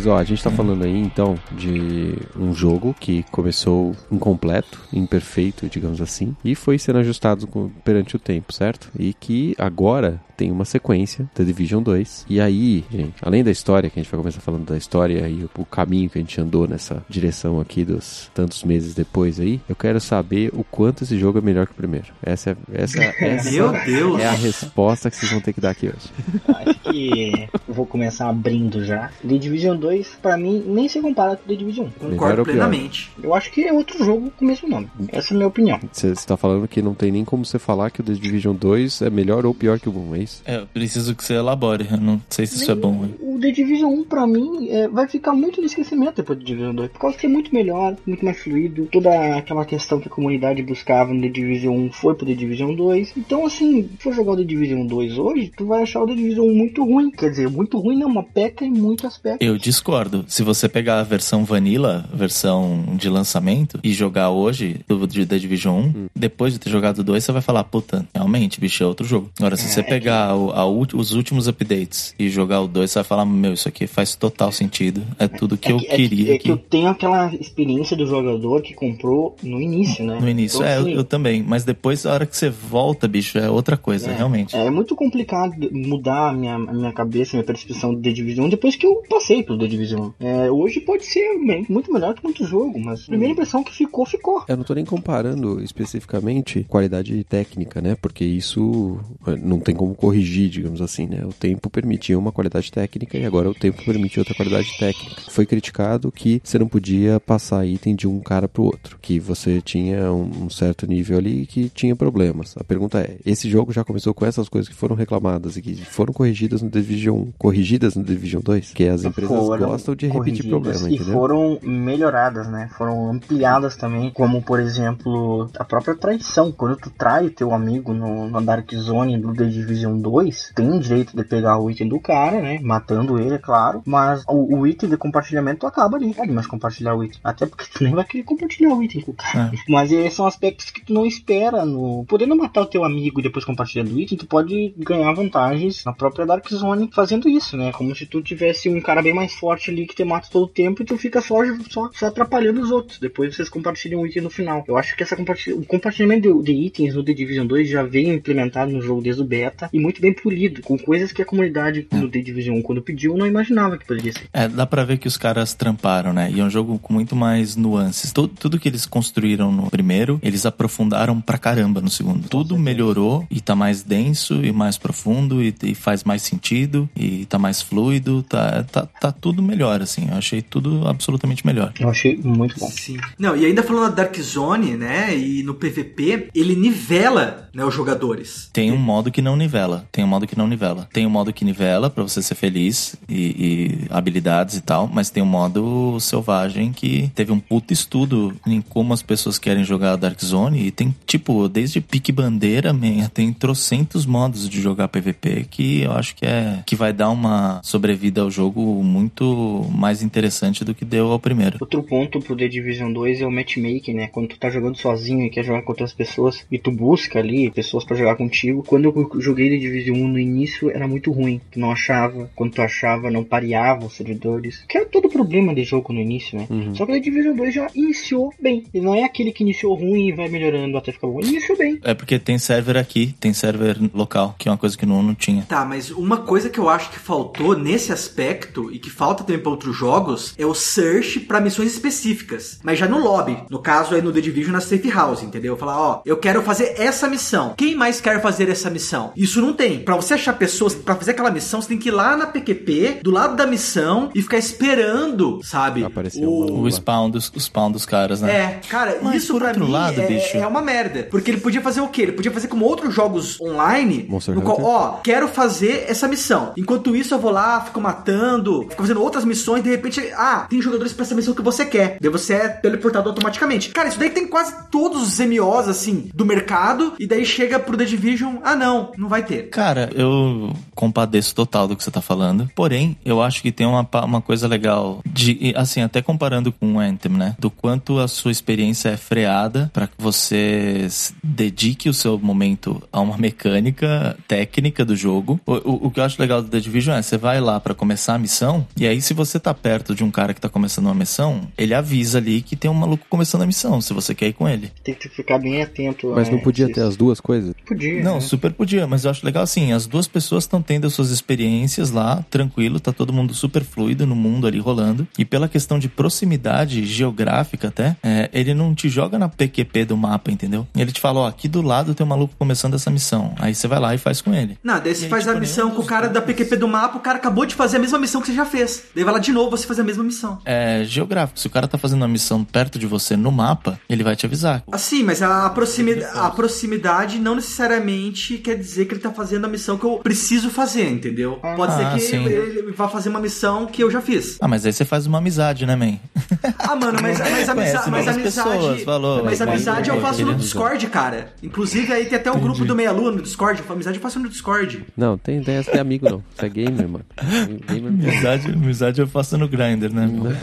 Mas ó, a gente tá falando aí então de um jogo que começou incompleto, imperfeito, digamos assim, e foi sendo ajustado perante o tempo, certo? E que agora tem uma sequência, The Division 2. E aí, gente, além da história, que a gente vai começar falando da história e o, caminho que a gente andou nessa direção aqui dos tantos meses depois aí, eu quero saber o quanto esse jogo é melhor que o primeiro. Essa, é- essa, essa Meu Deus. é a resposta que vocês vão ter que dar aqui hoje. Acho que eu vou começar abrindo já. The Division 2, pra mim, nem se compara com The Division 1. Melhor Concordo plenamente. Eu acho que é outro jogo com o mesmo nome. Essa é a minha opinião. Você está falando que não tem nem como você falar que o The Division 2 é melhor ou pior que o 1, é isso? É, eu preciso que você elabore. Eu não sei se isso é bom. hein? O The Division 1, pra mim, é, vai ficar muito no esquecimento depois do Division 2. Por causa que é muito melhor, muito mais fluido. Toda aquela questão que a comunidade buscava no The Division 1 foi pro The Division 2. Então, assim, se for jogar o The Division 2 hoje, tu vai achar o The Division 1 muito ruim. Quer dizer, muito ruim não, uma peca em muitos aspectos. Eu discordo. Se você pegar a versão vanilla, versão de lançamento, e jogar hoje do The Division 1, depois de ter jogado o 2, você vai falar, puta, realmente, bicho, é outro jogo. Agora, se É, você é pegar a ulti- os últimos updates e jogar o 2, você vai falar, meu, isso aqui faz total sentido. É tudo que é eu é que- queria é que eu tenho aquela experiência do jogador que comprou no início, né? No início, Então, é, eu, assim, eu também. Mas depois, a hora que você volta, bicho, é outra coisa, É, realmente. É muito complicado mudar a minha, a minha cabeça, a minha percepção do The Division depois que eu passei pelo The Division. É, hoje pode ser muito melhor que muito jogo, mas a primeira impressão que ficou, ficou. Eu não tô nem comparando especificamente qualidade técnica, né? Porque isso eh, não tem como corrigir, digamos assim, né? O tempo permitia uma qualidade técnica e agora o tempo permite outra qualidade técnica. Foi criticado que você não podia passar item de um cara pro outro, que você tinha um, certo nível ali que tinha problemas. A pergunta é, esse jogo já começou com essas coisas que foram reclamadas e que foram corrigidas no Division 1, corrigidas no Division 2? Que as empresas Foram gostam de repetir corrigidas problema, E entendeu? foram melhoradas, né? Foram ampliadas também, como por exemplo, a própria traição. Quando tu trai o teu amigo no, na Dark Zone do The Division 2, tem o direito de pegar o item do cara, né? Matando ele, é claro, mas o, o item de compartilhamento acaba ali. Pode mais compartilhar o item. Até porque tu nem vai querer compartilhar o item com o cara. É. Mas esses são aspectos que tu não espera no. Podendo matar o teu amigo e depois compartilhando o item, tu pode ganhar vantagens na própria Dark Zone fazendo isso, né? Como se tu tivesse um cara bem mais forte ali que te mata todo o tempo e tu fica só, só, só atrapalhando os outros. Depois vocês compartilham o item no final. Eu acho que essa compartilha... o compartilhamento de, de, itens no The Division 2 já veio implementado no jogo desde o beta e muito bem polido, com coisas que a comunidade no The Division 1 quando pediu não imaginava que poderia ser. É, dá pra ver que os caras tramparam, né? E é um jogo com muito mais nuances. Tudo, tudo que eles construíram no primeiro, eles aprofundaram pra caramba no segundo. Tudo melhorou e tá mais denso e mais profundo e, e faz mais sentido e tá mais fluido, tá, tá, tá tudo melhor, assim. Eu achei tudo absolutamente melhor. Eu achei muito bom. Sim. Não, e ainda falando da Dark Zone, né, e no PVP, ele nivela, né, os jogadores. Tem um modo que não nivela. Tem um modo que não nivela. Tem um modo que nivela para você ser feliz e, e, habilidades e tal, mas tem um modo selvagem que teve um puto estudo em como as pessoas querem jogar Dark Zone e tem, tipo, desde pique bandeira, man, tem trocentos modos de jogar PVP que eu acho que é que vai dar uma sobrevida ao jogo muito mais interessante do que deu ao primeiro. Outro ponto pro The Division 2 é o matchmaking, né? Quando tu tá jogando sozinho e quer jogar com outras pessoas e tu busca ali pessoas para jogar contigo. Quando eu joguei The Division 1 no início era muito ruim. Tu não achava, quando tu achava, não pareava os servidores. Que é todo problema de jogo no início, né? Uhum. Só que o The Division 2 já iniciou bem. Ele não é aquele que iniciou ruim e vai melhorando até ficar bom. Ele iniciou bem. É porque tem server aqui, tem server local, que é uma coisa que no 1 não tinha. Tá, mas uma coisa que eu acho que faltou nesse aspecto e que falta também para outros jogos é o search para missões específicas. Mas já no lobby. No caso aí no The Division na Safe House, entendeu? Falar, ó, eu quero fazer essa missão. Quem mais quer fazer essa missão? Isso não tem. Para você achar pessoas para fazer aquela missão, você tem que ir lá na PQP, do lado da missão e ficar esperando, sabe? O... o spawn dos, o spawn dos caras, né? É, cara, Mas isso por pra outro mim lado, é, bicho... é uma merda. Porque ele podia fazer o quê? Ele podia fazer como outros jogos online, Monster no qual, ó, quero fazer essa missão. Enquanto isso, eu vou lá, fico matando, fico fazendo outras missões, de repente, ah, tem jogadores pra essa missão que você quer. Daí você é teleportado automaticamente. Cara, isso daí tem quase todos os MOs, assim, do mercado, e daí chega pro The Division, ah, não, não vai ter. Cara, eu compadeço total do que você tá falando. Porém, eu acho que tem uma, uma coisa legal de, assim, até comparando com o Anthem, né? Do quanto a sua experiência é freada para que você dedique o seu momento a uma mecânica técnica do jogo. O, o, o que eu acho legal do The Division é você vai lá para começar a missão e aí se você tá perto de um cara que tá começando uma missão, ele avisa ali que tem um maluco começando a missão, se você quer ir com ele. Tem que ficar bem atento. Mas não né, podia ter as duas coisas? Podia. Não, né? super podia, mas eu acho legal assim, as duas pessoas estão tendo as suas experiências lá, tranquilo, tá todo mundo super fluido no mundo ali rolando. E pela questão de proximidade geográfica até, é, ele não te joga na PQP do mapa, entendeu? Ele te fala, ó, aqui do lado tem um maluco começando essa missão. Aí você vai lá e faz com ele. Não, daí você faz a missão com o cara da PQP do mapa, o cara acabou de fazer a mesma missão que você já fez. Daí vai lá de novo, você faz a mesma missão. É geográfico. Se o cara tá fazendo uma missão perto de você no mapa, ele vai te avisar. Assim, mas a, proximi a proximidade não necessariamente quer dizer que ele tá fazendo a missão que eu preciso fazer, entendeu? Pode ah, ser que ele, ele vá fazer uma missão que eu já fiz. Ah, mas aí você faz uma amizade, né, man? Ah, mano, mas, mas, amiza mas amizade. Pessoas, falou, mas amizade eu faço no Discord, cara. Inclusive aí tem até o um grupo do Meia Lua no Discord. Amizade eu faço no Discord. Não, tem ideia de amigo, não. Você é gamer, mano. Gamer, amizade, amizade eu faço no Grindr, né?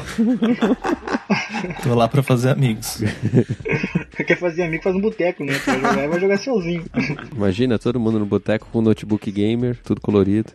Tô lá pra fazer amigos. Quer fazer amigo, faz um boteco, né? Vai jogar e vai jogar sozinho. Imagina todo mundo no boteco com notebook gamer, tudo colorido.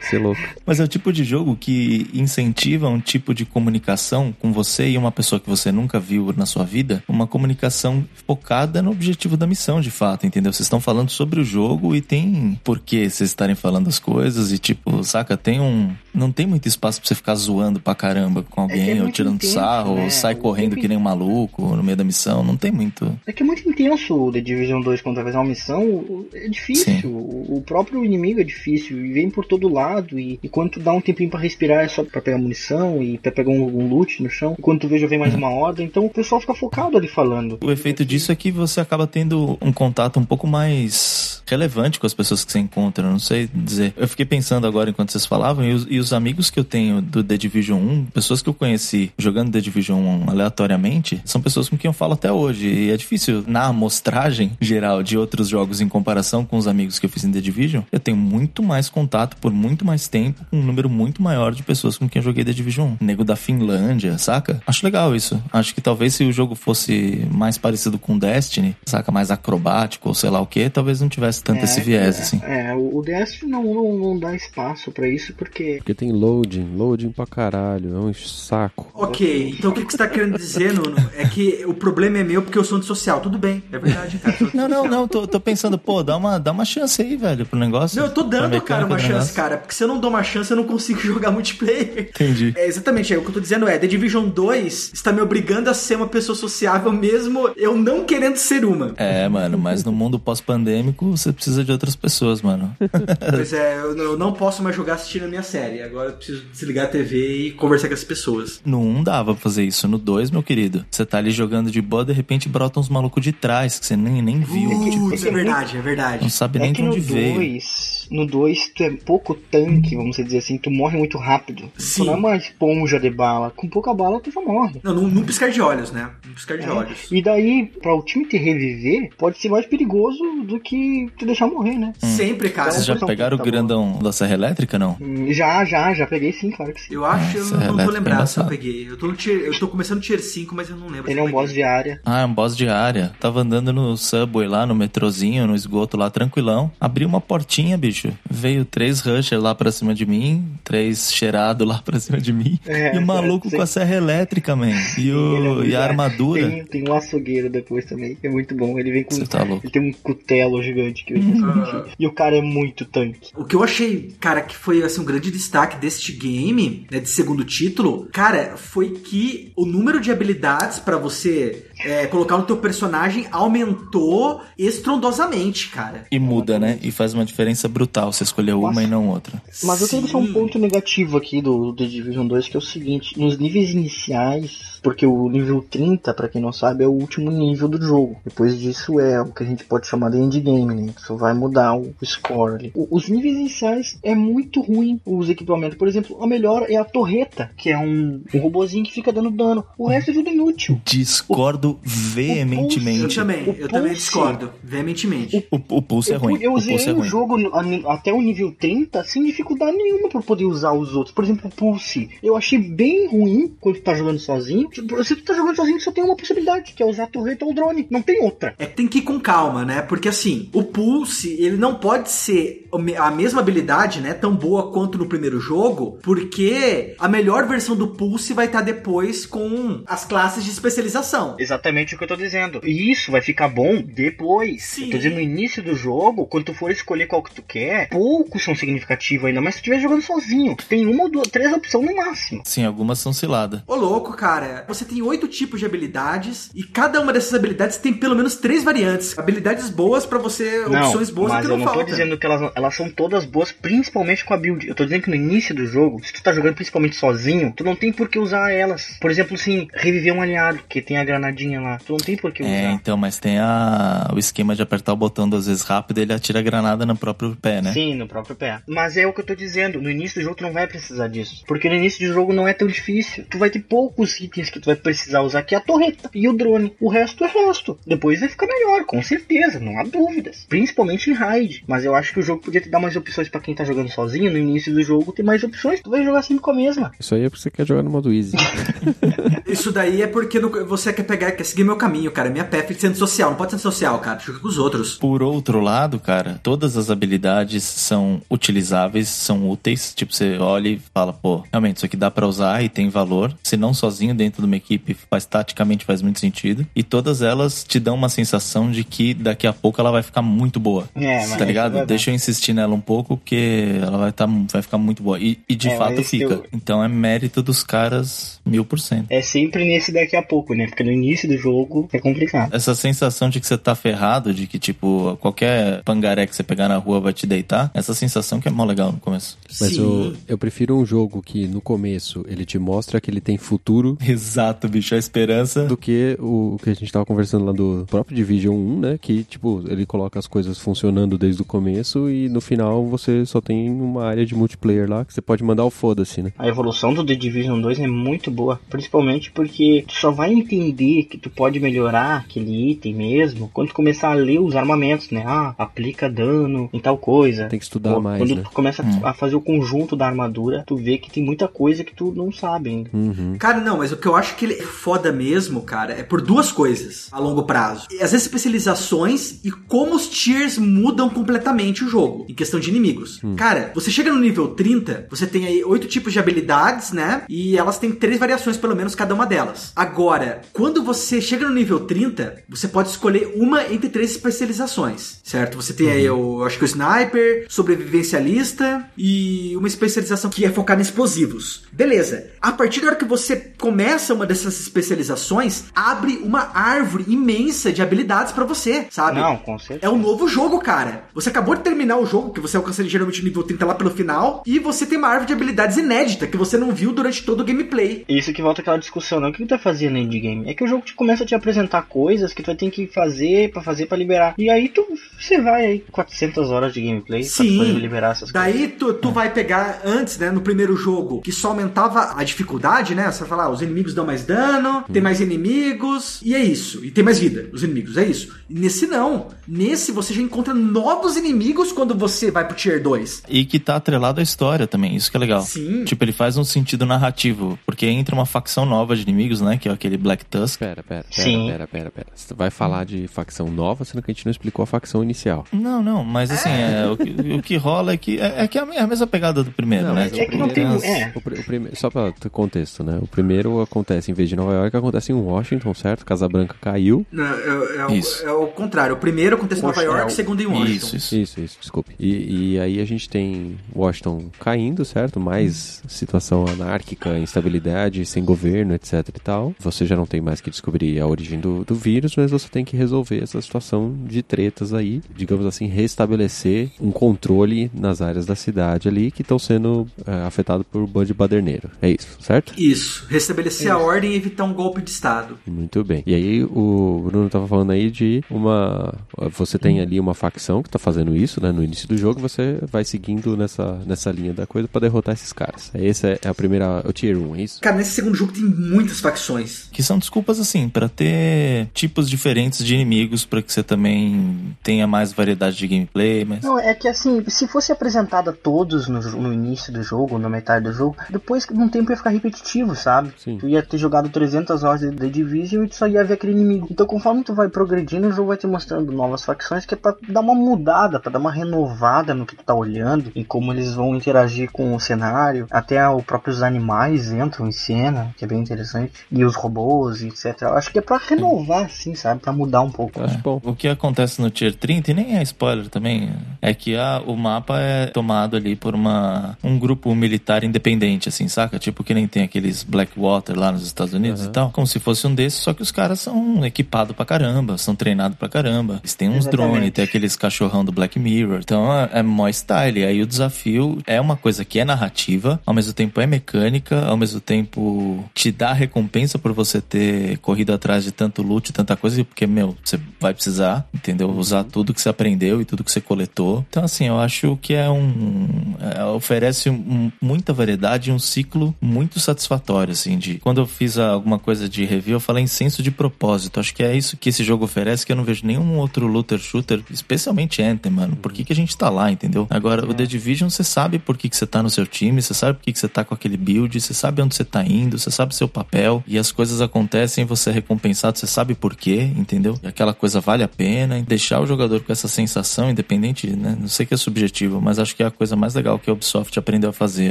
Ser louco. Mas é o tipo de jogo que incentiva um tipo de comunicação com você e uma pessoa que você nunca viu na sua vida, uma comunicação focada no objetivo da missão, de fato, entendeu? Vocês estão falando sobre o jogo e tem por que vocês estarem falando as coisas e tipo, saca, tem um não tem muito espaço pra você ficar zoando pra caramba com alguém, é é ou tirando intenso, sarro, né? ou sai correndo que nem um maluco no meio da missão. Não tem muito. É que é muito intenso o The Division 2 quando vai fazer uma missão. É difícil. O, o próprio inimigo é difícil e vem por todo lado. E, e quando tu dá um tempinho pra respirar é só pra pegar munição e pra pegar um, um loot no chão. E quando tu vê já vem mais uma horda. Então o pessoal fica focado ali falando. O efeito disso é que você acaba tendo um contato um pouco mais relevante com as pessoas que você encontra. Não sei dizer. Eu fiquei pensando agora enquanto vocês falavam e os, e os amigos que eu tenho do The Division 1, pessoas que eu conheci jogando The Division 1 aleatoriamente, são pessoas com quem eu falo até hoje. É difícil na amostragem geral de outros jogos em comparação com os amigos que eu fiz em The Division, eu tenho muito mais contato por muito mais tempo com um número muito maior de pessoas com quem eu joguei The Division 1. Nego da Finlândia, saca? Acho legal isso. Acho que talvez se o jogo fosse mais parecido com Destiny, saca? Mais acrobático ou sei lá o que, talvez não tivesse tanto É, esse viés, é, assim. É, o Destiny não, não, não dá espaço pra isso porque Porque tem loading, loading pra caralho, é um saco. Ok, então o que, que você tá querendo dizer, Nuno? É que o problema é meu porque eu sou antissocial. Tudo bem, é verdade, cara. Não, não, não, tô, tô pensando, pô, dá uma, dá uma chance aí, velho, pro negócio. Não, eu tô dando, cara, uma chance, negócio. cara. Porque se eu não dou uma chance, eu não consigo jogar multiplayer. Entendi. É, exatamente, é, o que eu tô dizendo é, The Division 2 está me obrigando a ser uma pessoa sociável mesmo eu não querendo ser uma. É, mano, mas no mundo pós-pandêmico você precisa de outras pessoas, mano. Pois é, eu, eu não posso mais jogar assistindo a minha série. Agora eu preciso desligar a TV e conversar com as pessoas. No 1 dava pra fazer isso, no 2, meu querido. Você tá ali jogando de boa, de repente brotam uns malucos de trás que você nem, nem viu. tipo, Putz, é verdade, é verdade. não sabe é nem que de no onde veio. 2, no 2 tu é pouco tanque, vamos dizer assim, tu morre muito rápido. Sim. Tu não é uma esponja de bala. Com pouca bala tu já morre. Não, num, num piscar de olhos, né? Num piscar de olhos. E daí, pra o time te reviver, pode ser mais perigoso do que te deixar morrer, né? Sempre, cara. Vocês já Então, pegaram o tá bom. grandão da Serra Elétrica, não? Hum, Já, já, já peguei sim, claro que sim. Eu acho, eu Nossa, não, não tô elétrico lembrado se eu peguei. Eu tô, no tier, eu tô começando no tier 5, mas eu não lembro. Ele é eu um boss de área. Ah, é um boss de área. Tava andando no subway lá, no metrozinho, no esgoto lá, tranquilão. Abri uma portinha, bicho. Veio três rusher lá pra cima de mim, três cheirado lá pra cima de mim. É, e o maluco sim. com a serra elétrica, man. E, o, é e a armadura. Tem, tem um açougueiro depois também, que é muito bom. Ele vem com. Você tá louco. Ele tem um cutelo gigante que vem esse E o cara é muito tanque. O que eu achei, cara, que foi assim, um grande destaque deste game, né, de segundo título, cara, foi que o número de habilidades pra você é, colocar no teu personagem aumentou estrondosamente, cara. E muda, né? E faz uma diferença brutal você escolher uma Nossa. e não outra. Mas eu tenho que deixar um ponto negativo aqui do The Division 2, que é o seguinte, nos níveis iniciais, porque o nível 30, pra quem não sabe, é o último nível do jogo. Depois disso é o que a gente pode chamar de endgame, né? Isso vai mudar o score ali. O- os níveis iniciais é muito ruim os equipamentos. Por exemplo, a melhor é a torreta, que é um, um robozinho que fica dando dano. O resto é tudo inútil. Discordo Eu veementemente. também, O eu também Pulse- discordo, veementemente. O, o pulso é Eu, ruim. eu o usei é o jogo no- a- até o nível 30 sem dificuldade nenhuma pra poder usar os outros. Por exemplo, o Pulse. Eu achei bem ruim quando tu tá jogando sozinho. Se tu tá jogando sozinho, só tem uma possibilidade, que é usar a torreta ou o drone. Não tem outra. É que tem que ir com calma, né? Porque assim, o Pulse, ele não pode ser a mesma habilidade, né? Tão boa quanto no primeiro jogo, porque a melhor versão do Pulse vai estar depois com as classes de especialização. Exatamente o que eu tô dizendo. E isso vai ficar bom depois. Sim. Eu tô dizendo no início do jogo, quando tu for escolher qual que tu quer, poucos são significativos ainda, mas se tu estiver jogando sozinho, tu tem uma ou duas, três opções no máximo. Sim, algumas são cilada. Ô louco, cara, você tem oito tipos de habilidades e cada uma dessas habilidades tem pelo menos três variantes. Habilidades boas pra você, opções boas mas que eu não não tô dizendo que elas, elas são todas boas, principalmente com a build. Eu tô dizendo que no início do jogo, se tu tá jogando principalmente sozinho, tu não tem por que usar elas. Por exemplo, assim, reviver um aliado, que tem a granadinha lá. Tu não tem por que usar. É, então, mas tem a, o esquema de apertar o botão duas vezes rápido e ele atira a granada no próprio pé, né? Sim, no próprio pé. Mas é o que eu tô dizendo. No início do jogo tu não vai precisar disso. Porque no início do jogo não é tão difícil. Tu vai ter poucos itens que tu vai precisar usar, que é a torreta e o drone. O resto é resto. Depois vai ficar melhor, com certeza, não há dúvidas. Principalmente em raid. Mas eu acho que o jogo podia te dar mais opções pra quem tá jogando sozinho. No início do jogo tem mais opções. Tu vai jogar sempre com a mesma. Isso aí é porque você quer jogar no modo easy. Isso daí é porque no- você quer pegar, quer seguir meu caminho, cara. Minha path é sendo social, não pode ser social, cara. Joga com os outros. Por outro lado, cara, todas as habilidades são utilizáveis, são úteis. Tipo, você olha e fala, pô, realmente isso aqui dá pra usar e tem valor. Se não sozinho dentro de uma equipe, faz taticamente faz muito sentido. E todas elas te dão uma sensação de que daqui a pouco ela vai ficar muito boa. É, mas tá é ligado? verdade. Deixa eu insistir nela um pouco, porque ela vai, tá, vai ficar muito boa. E, e de É, fato fica. eu- Então é mérito dos caras mil por cento. É sempre nesse daqui a pouco, né? Porque no início do jogo é complicado. Essa sensação de que você tá ferrado, de que, tipo, qualquer pangaré que você pegar na rua vai te deitar, essa sensação que é mó legal no começo. Mas Sim. eu, eu prefiro um jogo que no começo ele te mostra que ele tem futuro Exato, bicho, a esperança. do que o, o que a gente tava conversando lá do próprio Division 1, né? Que, tipo, ele coloca as coisas funcionando desde o começo e no final você só tem uma área de multiplayer lá que você pode mandar o foda-se, né? A evolução do The Division 2 é muito boa, principalmente porque tu só vai entender que tu pode melhorar aquele item mesmo quando tu começar a ler os armamentos, né? Ah, aplica dano em tal coisa. Tem que estudar Ou mais, Quando né? tu começa Hum. a fazer o conjunto da armadura, tu vê que tem muita coisa que tu não sabe ainda. Uhum. Cara, não, mas o que eu acho que ele é foda mesmo, cara, é por duas coisas a longo prazo. As especializações e como os tiers mudam completamente o jogo, em questão de inimigos. Cara, você chega no nível 30, você tem aí oito tipos de habilidades, né? E elas têm três variações, pelo menos, cada uma delas. Agora, quando você chega no nível 30, você pode escolher uma entre três especializações, certo? Você tem aí, o, eu acho que o Sniper, Sobrevivencialista e uma especialização que é focada em explosivos. Beleza. A partir da hora que você começa uma dessas especializações, abre uma árvore imensa de habilidades pra você, sabe? Não, com certeza. É um novo jogo, cara. Você acabou de terminar o jogo, que você alcança geralmente o nível 30 lá pelo final, e você tem uma árvore de habilidades inédita que você não viu durante todo o gameplay. Isso que volta aquela discussão, né? O que tu tá fazendo no endgame? É que o jogo te começa a te apresentar coisas que tu vai ter que fazer pra fazer pra liberar. E aí tu, você vai aí 400 horas de gameplay pra Sim. poder liberar essas coisas. Daí tu, tu vai pegar antes, né, no primeiro jogo, que só aumentava a dificuldade, né? Você vai falar, ah, os inimigos dão mais dano, tem mais inimigos, e é isso. E tem mais vida, os inimigos, é isso. E nesse não. Nesse você já encontra novos inimigos quando você vai pro tier 2. E que tá atrelado à história também, isso que é legal. Sim. Tipo, ele faz um sentido narrativo, porque entra uma facção nova de inimigos, né? Que é aquele Black Tusk. Pera, pera, pera, Sim. pera, pera, pera. Você vai falar de facção nova, sendo que a gente não explicou a facção inicial. Não, não, mas assim, é, o, que, o que rola é que é, é que é a me- a mesma pegada do primeiro, né? mas é que não tem- As- é. O, o primeiro, só pra ter contexto, né? O primeiro acontece em vez de Nova York, acontece em Washington, certo? Casa Branca caiu. Não, é, é o- Isso. é o contrário. O primeiro acontece em Nova Poxa, é York, o- o segundo em Washington. Isso, isso. Isso, isso, desculpe. E, e aí a gente tem Washington caindo, certo? Mais situação anárquica, instabilidade, sem governo, etc e tal. Você já não tem mais que descobrir a origem do, do vírus, mas você tem que resolver essa situação de tretas aí, digamos assim, restabelecer um controle nas áreas da cidade ali que estão sendo é, afetados por bando de baderneiro. É isso, certo? Isso. Restabelecer a ordem e evitar um golpe de Estado. Muito bem. E aí o Bruno tava falando aí de uma. Você tem ali uma facção que tá fazendo isso, né? No início do jogo, você vai seguindo nessa, nessa linha da coisa pra derrotar esses caras. Esse é a primeira. É o Tier 1, é isso? Cara, nesse segundo jogo tem muitas facções. Que são desculpas assim, pra ter tipos diferentes de inimigos, pra que você também tenha mais variedade de gameplay, mas Não, é que assim, se fosse apresentada todos no, no início do jogo, na metade do jogo, depois num tempo ia ficar repetitivo, sabe? Sim. Tu ia ter jogado 300 horas de The Division e tu só ia ver aquele inimigo. Então conforme tu vai progredindo, o jogo vai te mostrando novas facções que é pra dar uma mudada, pra dar uma renovada no que tu tá olhando e como eles vão interagir com o cenário. Até os próprios animais entram em cena, que é bem interessante. E os robôs, etc. Eu acho que é pra renovar, assim, sabe? Pra mudar um pouco. O que acontece no Tier 30, e nem é spoiler também, é que a, o mapa é tomado ali por uma, um grupo militar independente, assim, saca? Tipo que nem tem aqueles Blackwater lá nos Estados Unidos e tal. Como se fosse um desses, só que os caras são equipados pra caramba, são treinados pra caramba. Eles têm uns drones, tem aqueles cachorrão do Black Mirror. Então é, é mó style. Aí o desafio é uma coisa que é narrativa, ao mesmo tempo é mecânica, ao mesmo tempo te dá recompensa por você ter corrido atrás de tanto loot, tanta coisa, porque, meu, você vai precisar, entendeu? Usar tudo que você aprendeu e tudo que você coletou. Então, assim, eu acho que é um. é, oferece um- muita variedade e um ciclo muito satisfatório, assim, de. Quando eu fiz alguma coisa de review, eu falei em senso de propósito. Acho que é isso que esse jogo oferece, que eu não vejo nenhum outro looter shooter, especialmente Anthem, mano. Por que, que a gente tá lá, entendeu? Agora, o The Division, você sabe por que, que você tá no seu time, você sabe por que, que você tá com aquele build, você sabe onde você tá indo, você sabe seu papel, e as coisas acontecem e você é recompensado, você sabe por quê, entendeu? E aquela coisa vale a pena, e deixar o jogador com essa sensação, independente, né? Não sei que é subjetivo, mas acho que é a coisa mais legal que a Ubisoft aprendeu a fazer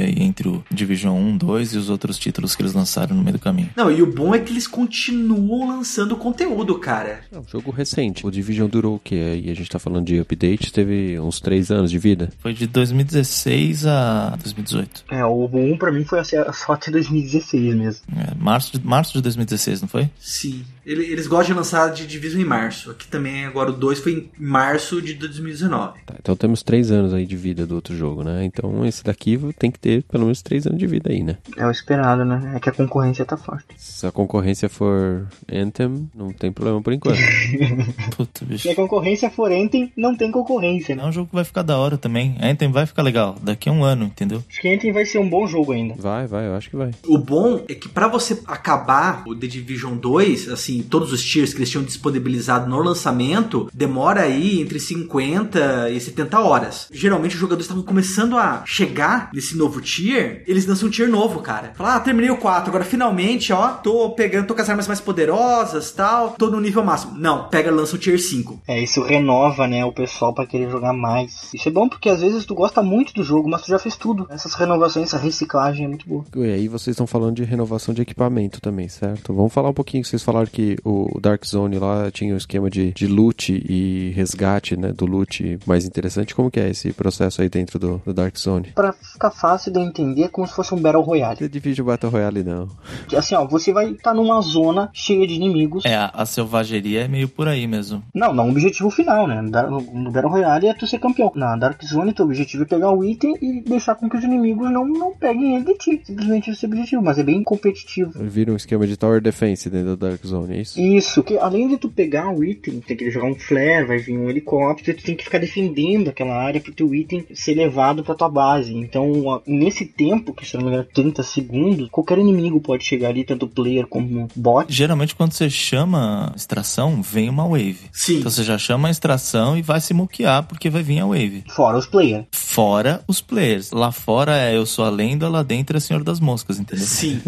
aí entre o Division 1, 2 e os outros títulos que eles lançaram no meio do caminho. Não, e o bom é que eles continuam lançando conteúdo, cara. É um jogo recente. O Division durou o quê? E a gente tá falando de update, teve uns 3 anos de vida. Foi de 2016 a 2018. É, o 1 pra mim foi só até 2016 mesmo. É, março, de, março de 2016, não foi? Sim. Ele- Eles gostam de lançar de Division em março. Aqui também, agora o 2 foi em março de 2019. Tá, então temos 3 anos aí de vida do outro jogo, né? Então esse daqui tem que ter pelo menos 3 anos de vida aí, né? É o esperado, né? É que a concorrência tá forte. Se a concorrência for Anthem, não tem problema por enquanto. Puta, bicho. Se a concorrência for Enten, não tem concorrência, É né? um jogo que vai ficar da hora também. Anthem vai ficar legal. Daqui a um ano, entendeu? Acho que Enten vai ser um bom jogo ainda. vai, vai, eu acho que vai. O bom é que pra você acabar o The Division 2, 2, todos os tiers que eles tinham disponibilizado no lançamento, demora aí entre 50 e 70 horas. Geralmente os jogadores estavam começando a chegar nesse novo tier, eles lançam um tier novo, cara. Falar, ah, terminei o 4, agora finalmente, ó, tô pegando, tô com as armas mais poderosas, tal, tô no nível máximo. Não, pega, lança o tier 5. É, isso renova, né, o pessoal para querer jogar mais. Isso é bom porque às vezes tu gosta muito do jogo, mas tu já fez tudo. Essas renovações, essa reciclagem é muito boa. E aí vocês estão falando de renovação de equipamento também, certo? Vamos falar um pouquinho, vocês falaram que o Dark Zone lá tinha um esquema de, de loot e resgate, né, do loot mais interessante. Como que é esse processo aí dentro do, do Dark Zone? Pra ficar fácil de entender, é como se fosse um Battle Royale. Você divide o Battle Royale não. Assim, ó, você vai estar tá numa zona cheia de inimigos. É, a, a selvageria é meio por aí mesmo. Não, não o objetivo final, né? No, no Battle Royale é tu ser campeão. Na Dark Zone, teu objetivo é pegar o item e deixar com que os inimigos não, não peguem ele de ti. Simplesmente esse objetivo, mas é bem competitivo. Vira um esquema de Tower Defense dentro da Dark Zone, é isso? Isso, que além de tu pegar o item, tem que jogar um flare, vai vir um helicóptero, tu tem que ficar defendendo aquela área pro teu item ser levado pra tua base. Então, nesse tempo, que se não me engano 30 segundos, qualquer inimigo pode chegar ali, tanto player como bot. Geralmente quando você chama extração, vem uma wave. Sim. Então você já chama a extração e vai se muquear porque vai vir a wave. Fora os players. Fora os players. Lá fora é eu sou a lenda, lá dentro é Senhor das Moscas, entendeu? Sim.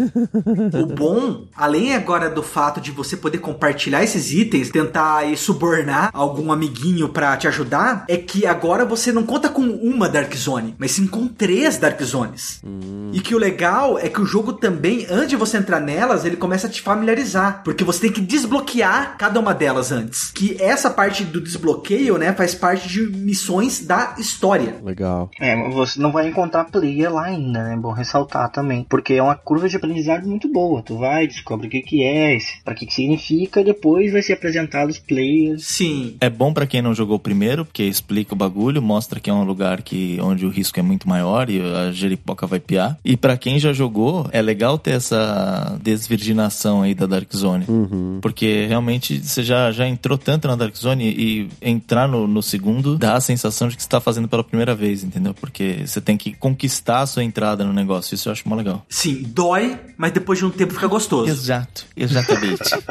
o bom, além agora do fato de você poder compartilhar esses itens, tentar aí subornar algum amiguinho para te ajudar, é que agora você não conta com uma Dark Zone, mas sim com três Dark Zones. Hum. E que o legal é que o jogo também, antes de você entrar nelas, ele começa a te familiarizar, porque você tem que desbloquear cada uma delas antes. Que essa parte do desbloqueio, né, faz parte de missões da história. Legal. É, você não vai encontrar player lá ainda, né? É bom ressaltar também, porque é uma curva de aprendizado muito boa. Tu vai, descobre o que que é, para que que significa, depois vai ser apresentado os players. Sim. É bom para quem não jogou primeiro, porque explica o bagulho, mostra que é um lugar que onde o risco é muito maior e a jeripoca vai piar. E para quem já jogou, é legal ter essa desvirginação aí da Dark Zone. Uhum. Porque realmente você já, já entrou tanto na Dark Zone e entrar no, no segundo dá a sensação de que você tá fazendo pela primeira vez, entendeu? Porque você tem que conquistar a sua entrada no negócio. Isso eu acho mó legal. Sim, dói, mas depois de um tempo fica gostoso. Exato, exatamente.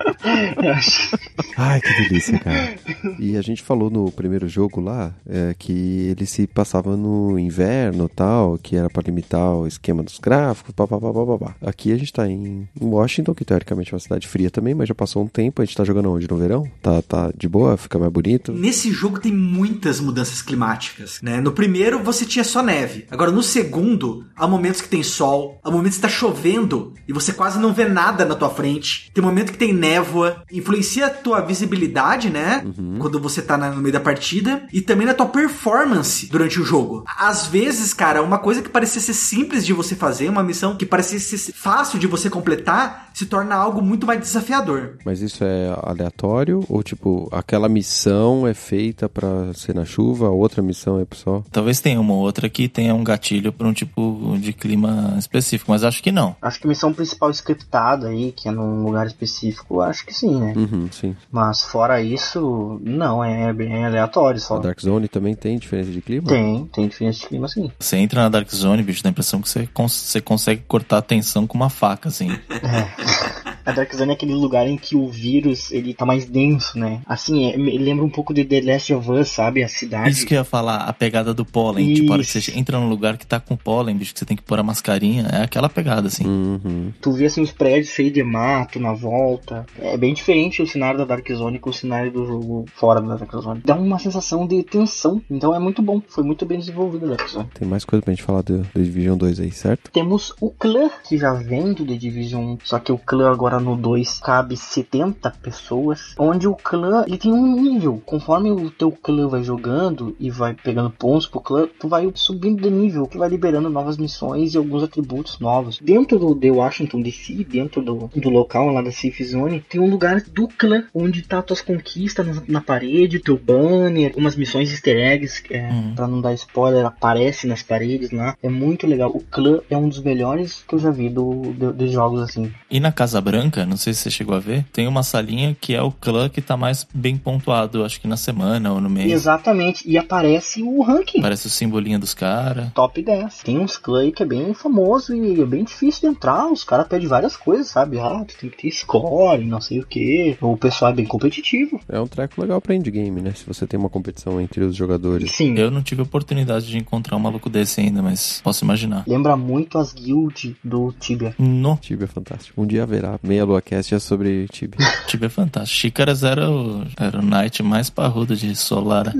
Ai, que delícia, cara. E a gente falou no primeiro jogo lá é, que ele se passava no inverno tal, que era para limitar o esquema dos gráficos, papapá. Aqui a gente tá em Washington, que teoricamente é uma cidade fria também, mas já passou um tempo. A gente tá jogando onde? No verão? Tá, tá de boa? Fica mais bonito? Nesse jogo tem muitas mudanças climáticas, né? No primeiro você tinha só neve. Agora no segundo, há momentos que tem sol, há momentos que tá chovendo e você quase não vê nada na tua frente. Tem momento que tem névoa, influencia a tua visibilidade, né? Uhum. Quando você tá no meio da partida e também na tua performance durante o jogo. Às vezes, cara, uma coisa que parecia ser simples de você fazer, uma missão que parecia ser fácil de você completar, se torna algo muito mais desafiador. Mas isso é aleatório ou tipo, aquela missão é feita para ser na chuva, a outra missão é pro sol? Talvez tenha uma outra que tenha um gatilho para um tipo de clima específico, mas acho que não. Acho que a missão principal scriptada aí, que é num lugar específico, acho que sim, né? Uhum, sim. Mas fora isso, não, é bem aleatório só. A Dark Zone também tem diferença de clima? Tem, tem diferença de clima sim. Você entra na Dark Zone, bicho, dá a impressão que você, cons você consegue cortar a tensão com uma faca, assim. É. A Dark Zone é aquele lugar em que o vírus ele tá mais denso, né? Assim, é, lembra um pouco de The Last of Us, sabe? A cidade. Isso que eu ia falar, a pegada do pólen. Isso. Tipo, a hora que você entra num lugar que tá com pólen, bicho, que você tem que pôr a mascarinha. É aquela pegada, assim. Uhum. Tu vê assim os prédios cheios de mato na volta. É bem diferente o cenário da Dark Zone com o cenário do jogo fora da Dark Zone. Dá uma sensação de tensão. Então é muito bom. Foi muito bem desenvolvido a Dark Zone. Tem mais coisa pra gente falar do, do Division 2 aí, certo? Temos o clã, que já vem do The Division 1. Só que o clã agora no 2 cabe 70 pessoas. Onde o clã ele tem um nível. Conforme o teu clã vai jogando e vai pegando pontos pro clã, tu vai subindo de nível, que vai liberando novas missões e alguns atributos novos. Dentro do The Washington DC, dentro do, do local lá da Safe Zone, tem um lugar do clã, onde tá tuas conquistas na, na parede, teu banner, umas missões easter eggs, é, uhum. pra não dar spoiler, aparece nas paredes lá. É muito legal. O clã é um dos melhores que eu já vi do, do, dos jogos assim. E na Casa Branca branca, não sei se você chegou a ver, tem uma salinha que é o clã que tá mais bem pontuado, acho que na semana ou no mês. Exatamente. E aparece o ranking. Parece o simbolinho dos caras. Top 10. Tem uns clãs aí que é bem famoso e é bem difícil de entrar. Os caras pedem várias coisas, sabe? Ah, tu tem que ter score, não sei o que. O pessoal é bem competitivo. É um treco legal pra endgame, né? Se você tem uma competição entre os jogadores. Sim. Eu não tive oportunidade de encontrar um maluco desse ainda, mas posso imaginar. Lembra muito as guild do Tibia. No, Tibia é fantástico. Um dia haverá meia lua cast é sobre Tibia. Tibia é fantástico. Xícaras era o, era o knight mais parrudo de Solara.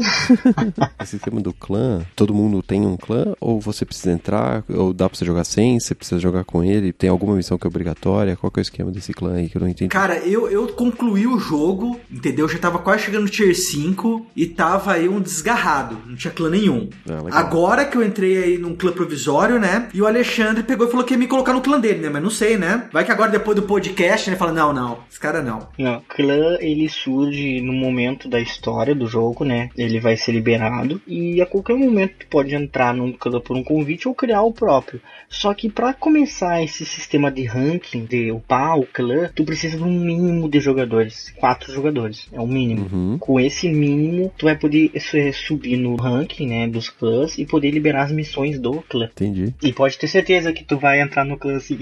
Esse esquema do clã, todo mundo tem um clã? Ou você precisa entrar? Ou dá pra você jogar sem? Você precisa jogar com ele? Tem alguma missão que é obrigatória? Qual que é o esquema desse clã aí que eu não entendi? Cara, eu, eu concluí o jogo, entendeu? Eu já tava quase chegando no tier 5 e tava aí um desgarrado. Não tinha clã nenhum. Ah. Agora que eu entrei aí num clã provisório, né? E o Alexandre pegou e falou que ia me colocar no clã dele, né? Mas não sei, né? Vai que agora depois do podcast, né? Fala, não, não, esse cara não. Não, clã ele surge no momento da história do jogo, né? Ele vai ser liberado e a qualquer momento tu pode entrar num clã por um convite ou criar o próprio. Só que para começar esse sistema de ranking, de upar o clã, tu precisa de um mínimo de jogadores, quatro jogadores, é o mínimo. Uhum. Com esse mínimo, tu vai poder eh, subir no ranking, né, dos clãs e poder liberar as missões do clã. Entendi. E pode ter certeza que tu vai entrar no clã assim.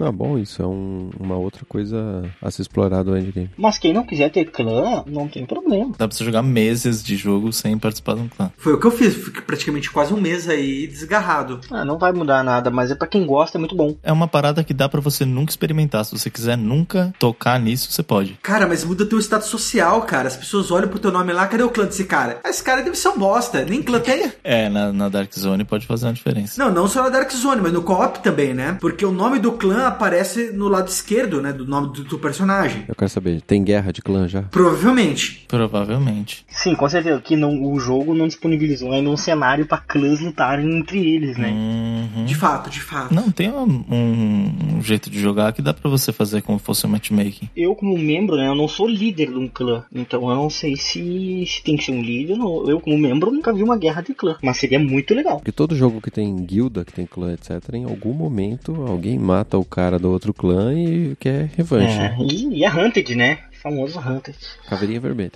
Ah, bom, isso é um- uma outra coisa a se explorar do endgame. Mas quem não quiser ter clã, não tem problema. Dá pra você jogar meses de jogo sem participar de um clã. Foi o que eu fiz. Fiquei praticamente quase um mês aí desgarrado. Ah, não vai mudar nada, mas é pra quem gosta, é muito bom. É uma parada que dá pra você nunca experimentar. Se você quiser nunca tocar nisso, você pode. Cara, mas muda teu status social, cara. As pessoas olham pro teu nome lá, cadê o clã desse cara? Ah, esse cara deve ser um bosta. Nem clã tem. É, na, na Dark Zone pode fazer uma diferença. Não, não só na Dark Zone, mas no co-op também, né? Porque o nome do clã aparece no lado esquerdo, né? Do nome do, do personagem. Eu quero saber, tem guerra de clã já? Provavelmente. Provavelmente. Sim, com certeza. Que não, o jogo não disponibilizou ainda um cenário pra clãs lutarem entre eles, né? Uhum. De fato, de fato. Não, tem um, um- um jeito de jogar que dá pra você fazer como fosse um matchmaking. Eu, como membro, né, eu não sou líder de um clã. Então eu não sei se, se tem que ser um líder. ou- Eu, como membro, nunca vi uma guerra de clã. Mas seria muito legal. Porque todo jogo que tem guilda, que tem clã, etc., em algum momento alguém mata o cara do outro clã e quer revanche. É, e, e a Hunted, né? Famoso Hunted. Caveirinha vermelha.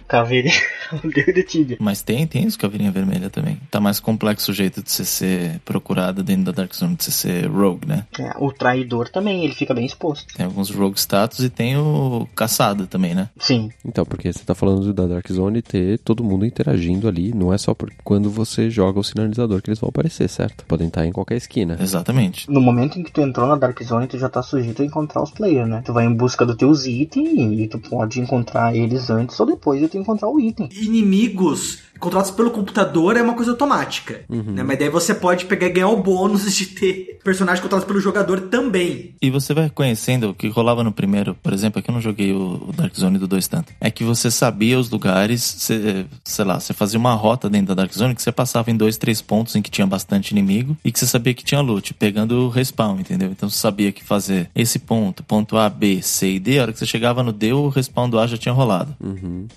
Dedo de Tibia. Mas tem, tem os caveirinha vermelha também. Tá mais complexo o jeito de você ser procurado dentro da Dark Zone, de você ser rogue, né? É, o traidor também, ele fica bem exposto. Tem alguns rogue status e tem o caçado também, né? Sim, Então, porque você tá falando da Dark Zone ter todo mundo interagindo ali, não é só por quando você joga o sinalizador que eles vão aparecer, certo? Podem estar em qualquer esquina. Exatamente. no momento em que tu entrou na Dark Zone, tu já tá sujeito a encontrar os players, né? Tu vai em busca dos teus itens e tu pode encontrar eles antes ou depois de tu encontrar o item. Inimigos controlados pelo computador é uma coisa automática. Né? Mas daí você pode pegar e ganhar o bônus de ter personagens controlados pelo jogador também. E você vai conhecendo o que rolava no primeiro, por exemplo, aqui eu não joguei o o Dark Zone do 2 tanto. É que você sabia os lugares, você, sei lá, você fazia uma rota dentro da Dark Zone que você passava em dois, três pontos em que tinha bastante inimigo e que você sabia que tinha loot, pegando o respawn, entendeu? Então você sabia que fazer esse ponto, ponto A, B, C e D, a hora que você chegava no D, o respawn do A já tinha rolado.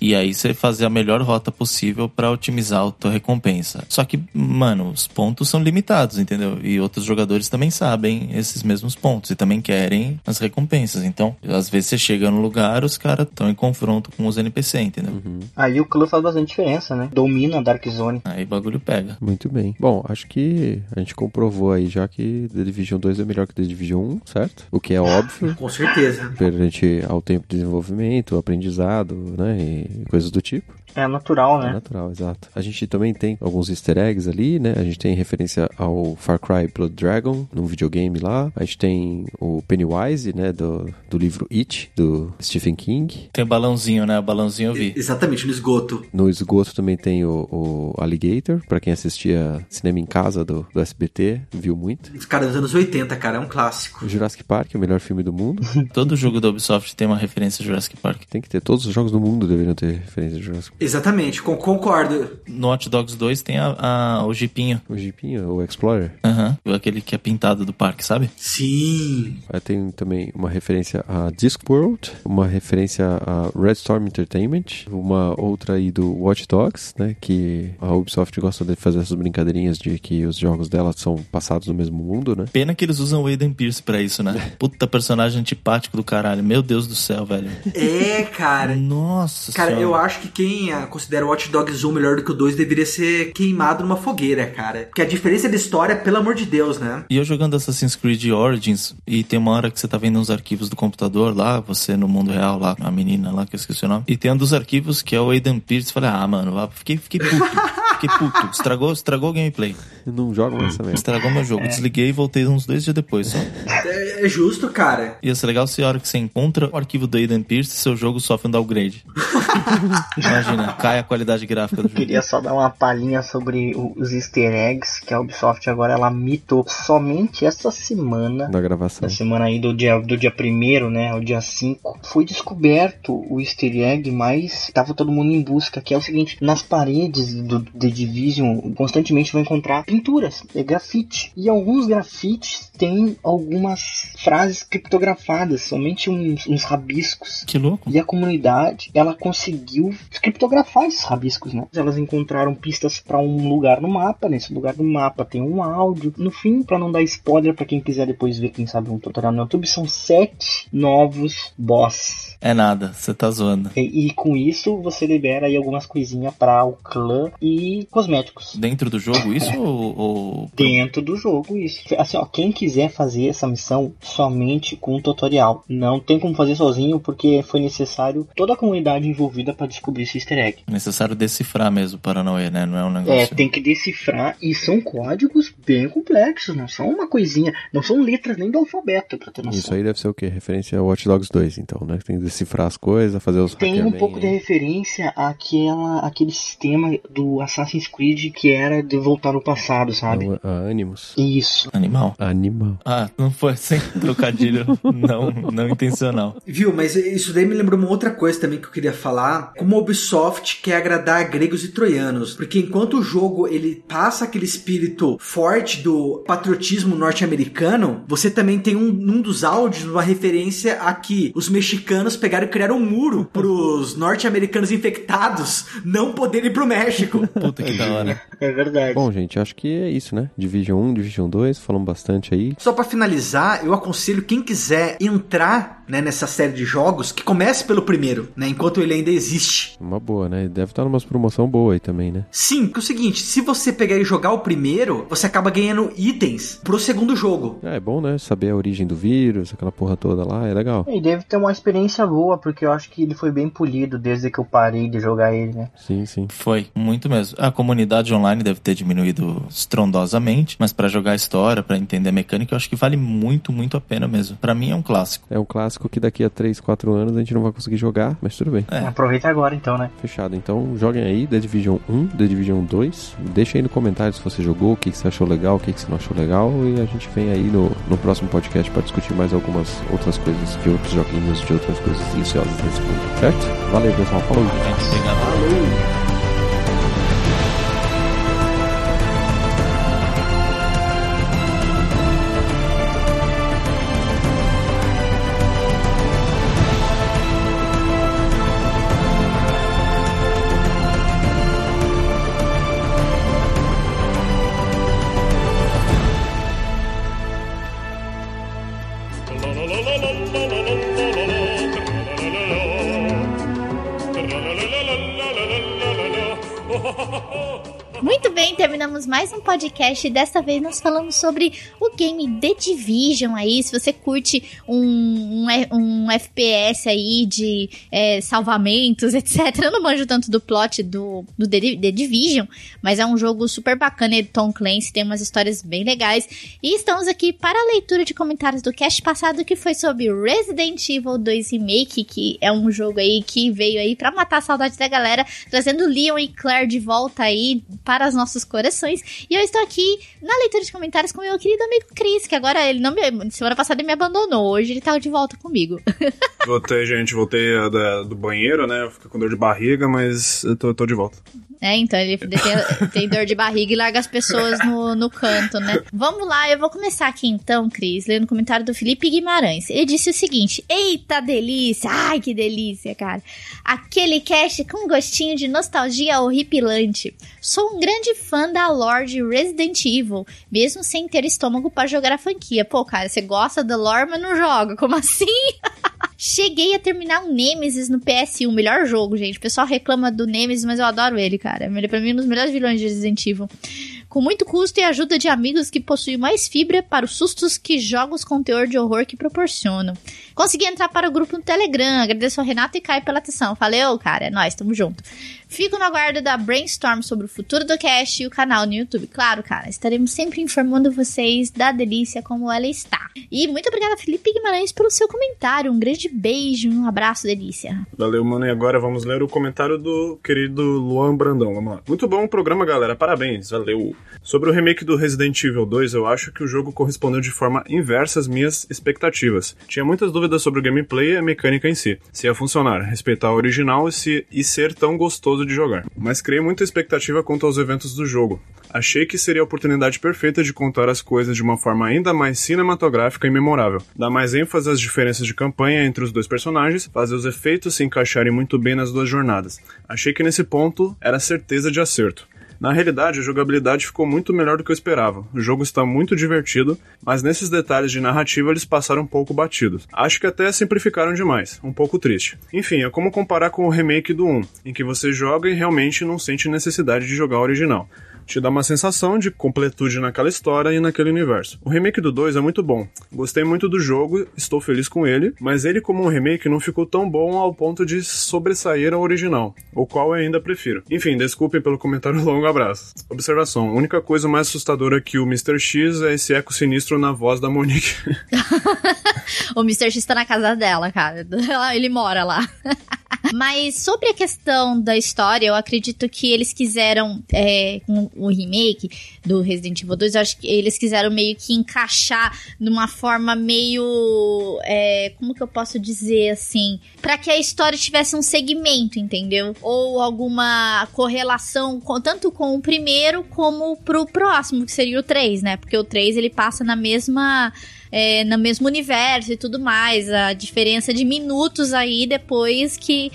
E aí você fazia a melhor rota possível pra otimizar a tua recompensa. Só que, mano, os pontos são limitados, entendeu? E outros jogadores também sabem esses mesmos pontos e também querem as recompensas. Então, às vezes você chega no lugar, os caras estão em confronto com os NPC, entendeu? Aí o clã faz bastante diferença, né? Domina a Dark Zone. Aí o bagulho pega. Muito bem. Bom, acho que a gente comprovou aí já que The Division 2 é melhor que The Division 1, certo? O que é óbvio. Com certeza. Perante ao tempo de desenvolvimento, aprendizado, né? E coisas do tipo. É natural, É né? natural, exato. A gente também tem alguns easter eggs ali, né? A gente tem referência ao Far Cry Blood Dragon, num videogame lá. A gente tem o Pennywise, né? Do, do livro It, do Stephen King. Tem o balãozinho, né? O balãozinho eu vi. Exatamente, no esgoto. No esgoto também tem o, o Alligator, pra quem assistia cinema em casa do, do SBT, viu muito. Os caras dos anos 80, cara, é um clássico. O Jurassic Park, o melhor filme do mundo. Todo jogo da Ubisoft tem uma referência a Jurassic Park. Tem que ter, todos os jogos do mundo deveriam ter referência a Jurassic Park. Exatamente, con- concordo. No Hot Dogs 2 tem a, a- o jipinho. O Jeepinho, o Explorer. Aham. Aquele que é pintado do parque, sabe? Sim. Aí tem também uma referência a Discworld, uma referência a Red Storm Entertainment, uma outra aí do Watch Dogs, né? Que a Ubisoft gosta de fazer essas brincadeirinhas de que os jogos dela são passados no mesmo mundo, né? Pena que eles usam o Aiden Pierce pra isso, né? Puta personagem antipático do caralho. Meu Deus do céu, velho. É, cara. Nossa Cara, senhora. eu acho que quem ah, considera o Watch Dogs 1 melhor do que o 2 deveria ser queimado numa fogueira, cara. Porque a diferença de história, pelo amor de Deus, né? E eu jogando Assassin's Creed Origins, e tem uma hora que você tá vendo uns arquivos do computador lá, você no mundo real lá, a menina lá, que eu esqueci o nome, e tem um dos arquivos que é o Aiden Pierce, falei, ah, mano, fiquei, fiquei puto, fiquei puto, estragou, estragou o gameplay, Não jogam essa mesmo. estragou meu jogo, desliguei e voltei uns dois dias depois só. É, é justo, cara. Ia ser legal se a hora que você encontra o arquivo do Aiden Pierce, seu jogo sofre um downgrade. Imagina, cai a qualidade gráfica do jogo. Queria só dar uma palhinha sobre o- os easter eggs que a Ubisoft agora ela mitou somente essa semana. Da gravação. Da semana aí do dia, do dia 1 né, ao dia 5, foi descoberto o easter egg, mas tava todo mundo em busca, que é o seguinte, nas paredes do The Division, constantemente vai encontrar pinturas, é grafite. E alguns grafites têm algumas frases criptografadas, somente uns, uns rabiscos. Que louco. E a comunidade, ela conseguiu criptografar esses rabiscos, né? Elas encontraram pistas para um lugar no mapa, nesse lugar do mapa tem um áudio. No fim, para não dar spoiler para quem quiser depois ver, quem sabe um tutorial no YouTube, são sete novos boss. É nada, você tá zoando. E, e com isso você libera aí algumas coisinhas para o clã e cosméticos. Dentro do jogo isso ou... ou... Dentro do jogo, isso. Assim, ó, quem quiser fazer essa missão somente com um tutorial. Não tem como fazer sozinho, porque foi necessário toda a comunidade envolvida para descobrir esse easter egg. É necessário decifrar mesmo o Paranoia, né? Não é um negócio... É, tem que decifrar e são códigos bem complexos, não são uma coisinha, não são letras nem do alfabeto, pra ter noção. Isso aí deve ser o quê? Referência ao Watch Dogs 2, então, né? Tem que decifrar as coisas, fazer os Tem um pouco de aí. referência àquela, àquele sistema do Assassin's Creed que era de voltar no passado, sabe? Não, a Animus. Isso. Animal. Animal. Ah, não foi sem trocadilho, não, não intencional. Viu, mas isso daí me lembrou uma outra coisa também que eu queria falar. Como a Ubisoft quer agradar gregos e troianos. Porque enquanto o jogo ele passa aquele espírito forte do patriotismo norte-americano, você também tem um, num dos áudios uma referência a que os mexicanos pegaram e criaram um muro pros norte-americanos infectados não poderem ir pro México. Puta que da hora. É verdade. Bom, gente, acho que é isso, né? Division 1, Division 2, falamos bastante aí. Só pra finalizar, eu aconselho quem quiser entrar né, nessa série de jogos que comece pelo primeiro, né, enquanto ele ainda existe. Uma boa, né? Deve estar numa promoção boa aí também, né? Sim, porque é o seguinte, se você pegar e jogar o primeiro, você acaba ganhando itens pro segundo jogo. É, é bom, né? Saber a origem do vírus, aquela porra toda lá, é legal. E deve ter uma experiência boa, porque eu acho que ele foi bem polido desde que eu parei de jogar ele, né? Sim, sim. Foi, muito mesmo. A comunidade online deve ter diminuído estrondosamente, mas pra jogar a história, pra entender a mecânica, eu acho que vale muito, muito a pena mesmo. Pra mim é um clássico. É um clássico que daqui a 3, 4 anos a gente não vai conseguir jogar, mas tudo bem. É. Aproveita agora então, né? Fechado. Então joguem aí The Division 1, The Division 2. Deixa aí no comentário se você jogou, o que, que você achou legal, o que, que você não achou legal. E a gente vem aí no, no próximo podcast para discutir mais algumas outras coisas de outros joguinhos, de outras coisas deliciosas desse mundo, certo? Valeu, pessoal. Falou. Gente, obrigado. Muito mais um podcast e dessa vez nós falamos sobre o game The Division aí. Se você curte um, um, um FPS aí de é, salvamentos, etc. Eu não manjo tanto do plot do, do The, The Division, mas é um jogo super bacana do Tom Clancy, tem umas histórias bem legais. E estamos aqui para a leitura de comentários do cast passado que foi sobre Resident Evil 2 Remake, que é um jogo aí que veio aí para matar a saudade da galera, trazendo Leon e Claire de volta aí para os nossos corações. Guimarães. E eu estou aqui na leitura de comentários com meu querido amigo Cris, que agora ele não me. Semana passada ele me abandonou, hoje ele tá de volta comigo. Voltei, gente, voltei da, do banheiro, né? Eu fiquei com dor de barriga, mas eu tô, tô de volta. É, então ele tem, tem, dor de barriga e larga as pessoas no, no canto, né? Vamos lá, eu vou começar aqui então, Cris, lendo o comentário do Felipe Guimarães. Ele disse o seguinte: Eita delícia! Ai, que delícia, cara! Aquele cast com gostinho de nostalgia horripilante. Sou um grande fã da lore de Resident Evil, mesmo sem ter estômago para jogar a franquia. Pô, cara, você gosta da lore, mas não joga. Como assim? Cheguei a terminar o Nemesis no PS1, melhor jogo, gente. O pessoal reclama do Nemesis, mas eu adoro ele, cara. É pra mim um dos melhores vilões de Resident Evil. Com muito custo e ajuda de amigos que possuem mais fibra para os sustos que jogos com teor de horror que proporcionam. Consegui entrar para o grupo no Telegram. Agradeço ao Renato e Caio pela atenção. Valeu, cara. É nóis, tamo junto. Fico no aguardo da brainstorm sobre o futuro do cast e o canal no YouTube. Claro, cara, estaremos sempre informando vocês da delícia como ela está. E muito obrigada, Felipe Guimarães, pelo seu comentário. Um grande beijo, um abraço, delícia. Valeu, mano. E agora vamos ler o comentário do querido Luan Brandão. Vamos lá. Muito bom o programa, galera. Parabéns. Valeu. Sobre o remake do Resident Evil 2, eu acho que o jogo correspondeu de forma inversa às minhas expectativas. Tinha muitas dúvidas sobre o gameplay e a mecânica em si. Se ia funcionar, respeitar o original e, se, e ser tão gostoso de jogar. Mas criei muita expectativa quanto aos eventos do jogo. Achei que seria a oportunidade perfeita de contar as coisas de uma forma ainda mais cinematográfica e memorável. Dar mais ênfase às diferenças de campanha entre os dois personagens, fazer os efeitos se encaixarem muito bem nas duas jornadas. Achei que nesse ponto era certeza de acerto. Na realidade, a jogabilidade ficou muito melhor do que eu esperava. O jogo está muito divertido, mas nesses detalhes de narrativa eles passaram um pouco batidos. Acho que até simplificaram demais, um pouco triste. Enfim, é como comparar com o remake do 1, em que você joga e realmente não sente necessidade de jogar o original te dá uma sensação de completude naquela história e naquele universo. O remake do 2 é muito bom. Gostei muito do jogo, estou feliz com ele, mas ele como um remake não ficou tão bom ao ponto de sobressair ao original, o qual eu ainda prefiro. Enfim, desculpem pelo comentário longo, abraço. Observação, a única coisa mais assustadora que o Mr. X é esse eco sinistro na voz da Monique. o Mr. X tá na casa dela, cara. Ele mora lá. Mas sobre a questão da história, eu acredito que eles quiseram, é, o remake do Resident Evil 2, eu acho que eles quiseram meio que encaixar numa forma meio. É, como que eu posso dizer assim? para que a história tivesse um segmento, entendeu? Ou alguma correlação com, tanto com o primeiro como pro próximo, que seria o 3, né? Porque o 3 ele passa na mesma é, no mesmo universo e tudo mais. A diferença de minutos aí depois que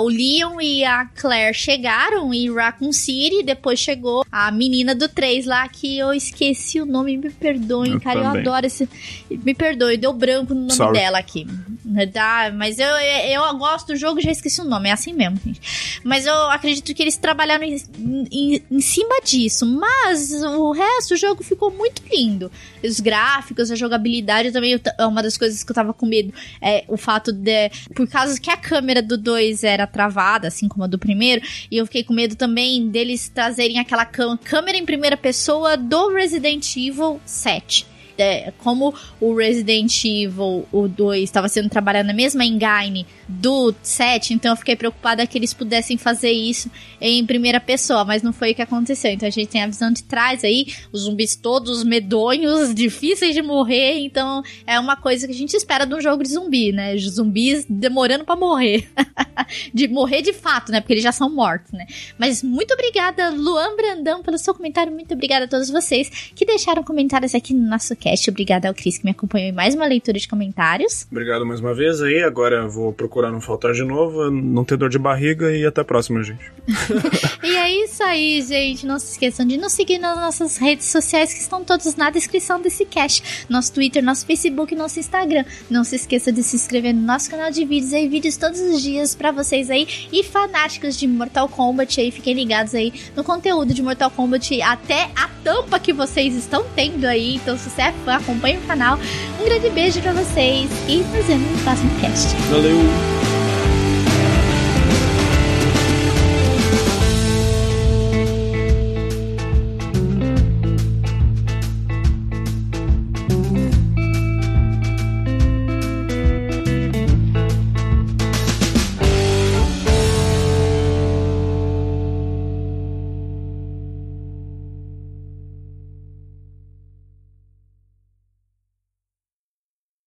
o Leon e a Claire chegaram em Raccoon City. Depois chegou a menina do 3 lá, que eu esqueci o nome, me perdoem, cara. Também. Eu adoro esse. Me perdoe, deu branco no nome Sorry. dela aqui. Tá, mas eu, eu gosto do jogo já esqueci o nome, é assim mesmo, gente. Mas eu acredito que eles trabalharam em, em, em cima disso. Mas o resto, o jogo ficou muito lindo. Os gráficos, a jogabilidade também é uma das coisas que eu tava com medo. É o fato de. Por causa que a câmera do 2 era travada, assim como a do primeiro, e eu fiquei com medo também deles trazerem aquela câmera em primeira pessoa do Resident Evil 7 é, como o Resident Evil, o 2, estava sendo trabalhado na mesma engine do 7, então eu fiquei preocupada que eles pudessem fazer isso em primeira pessoa, mas não foi o que aconteceu. Então a gente tem a visão de trás aí, os zumbis todos medonhos, difíceis de morrer, então é uma coisa que a gente espera de um jogo de zumbi, né? Zumbis demorando para morrer. de morrer de fato, né? Porque eles já são mortos, né? Mas muito obrigada, Luan Brandão, pelo seu comentário. Muito obrigada a todos vocês que deixaram comentários aqui no nosso cast. Obrigada ao Cris que me acompanhou em mais uma leitura de comentários. Obrigado mais uma vez aí. Agora vou procurar não faltar de novo, não ter dor de barriga e até a próxima, gente. e é isso aí, gente. Não se esqueçam de nos seguir nas nossas redes sociais que estão todas na descrição desse cast. Nosso Twitter, nosso Facebook, nosso Instagram. Não se esqueça de se inscrever no nosso canal de vídeos aí, vídeos todos os dias para vocês aí e fanáticos de Mortal Kombat aí, fiquem ligados aí no conteúdo de Mortal Kombat até a tampa que vocês estão tendo aí. Então, se você é fã, acompanhe o canal. Um grande beijo para vocês e nos vemos no próximo cast. Valeu!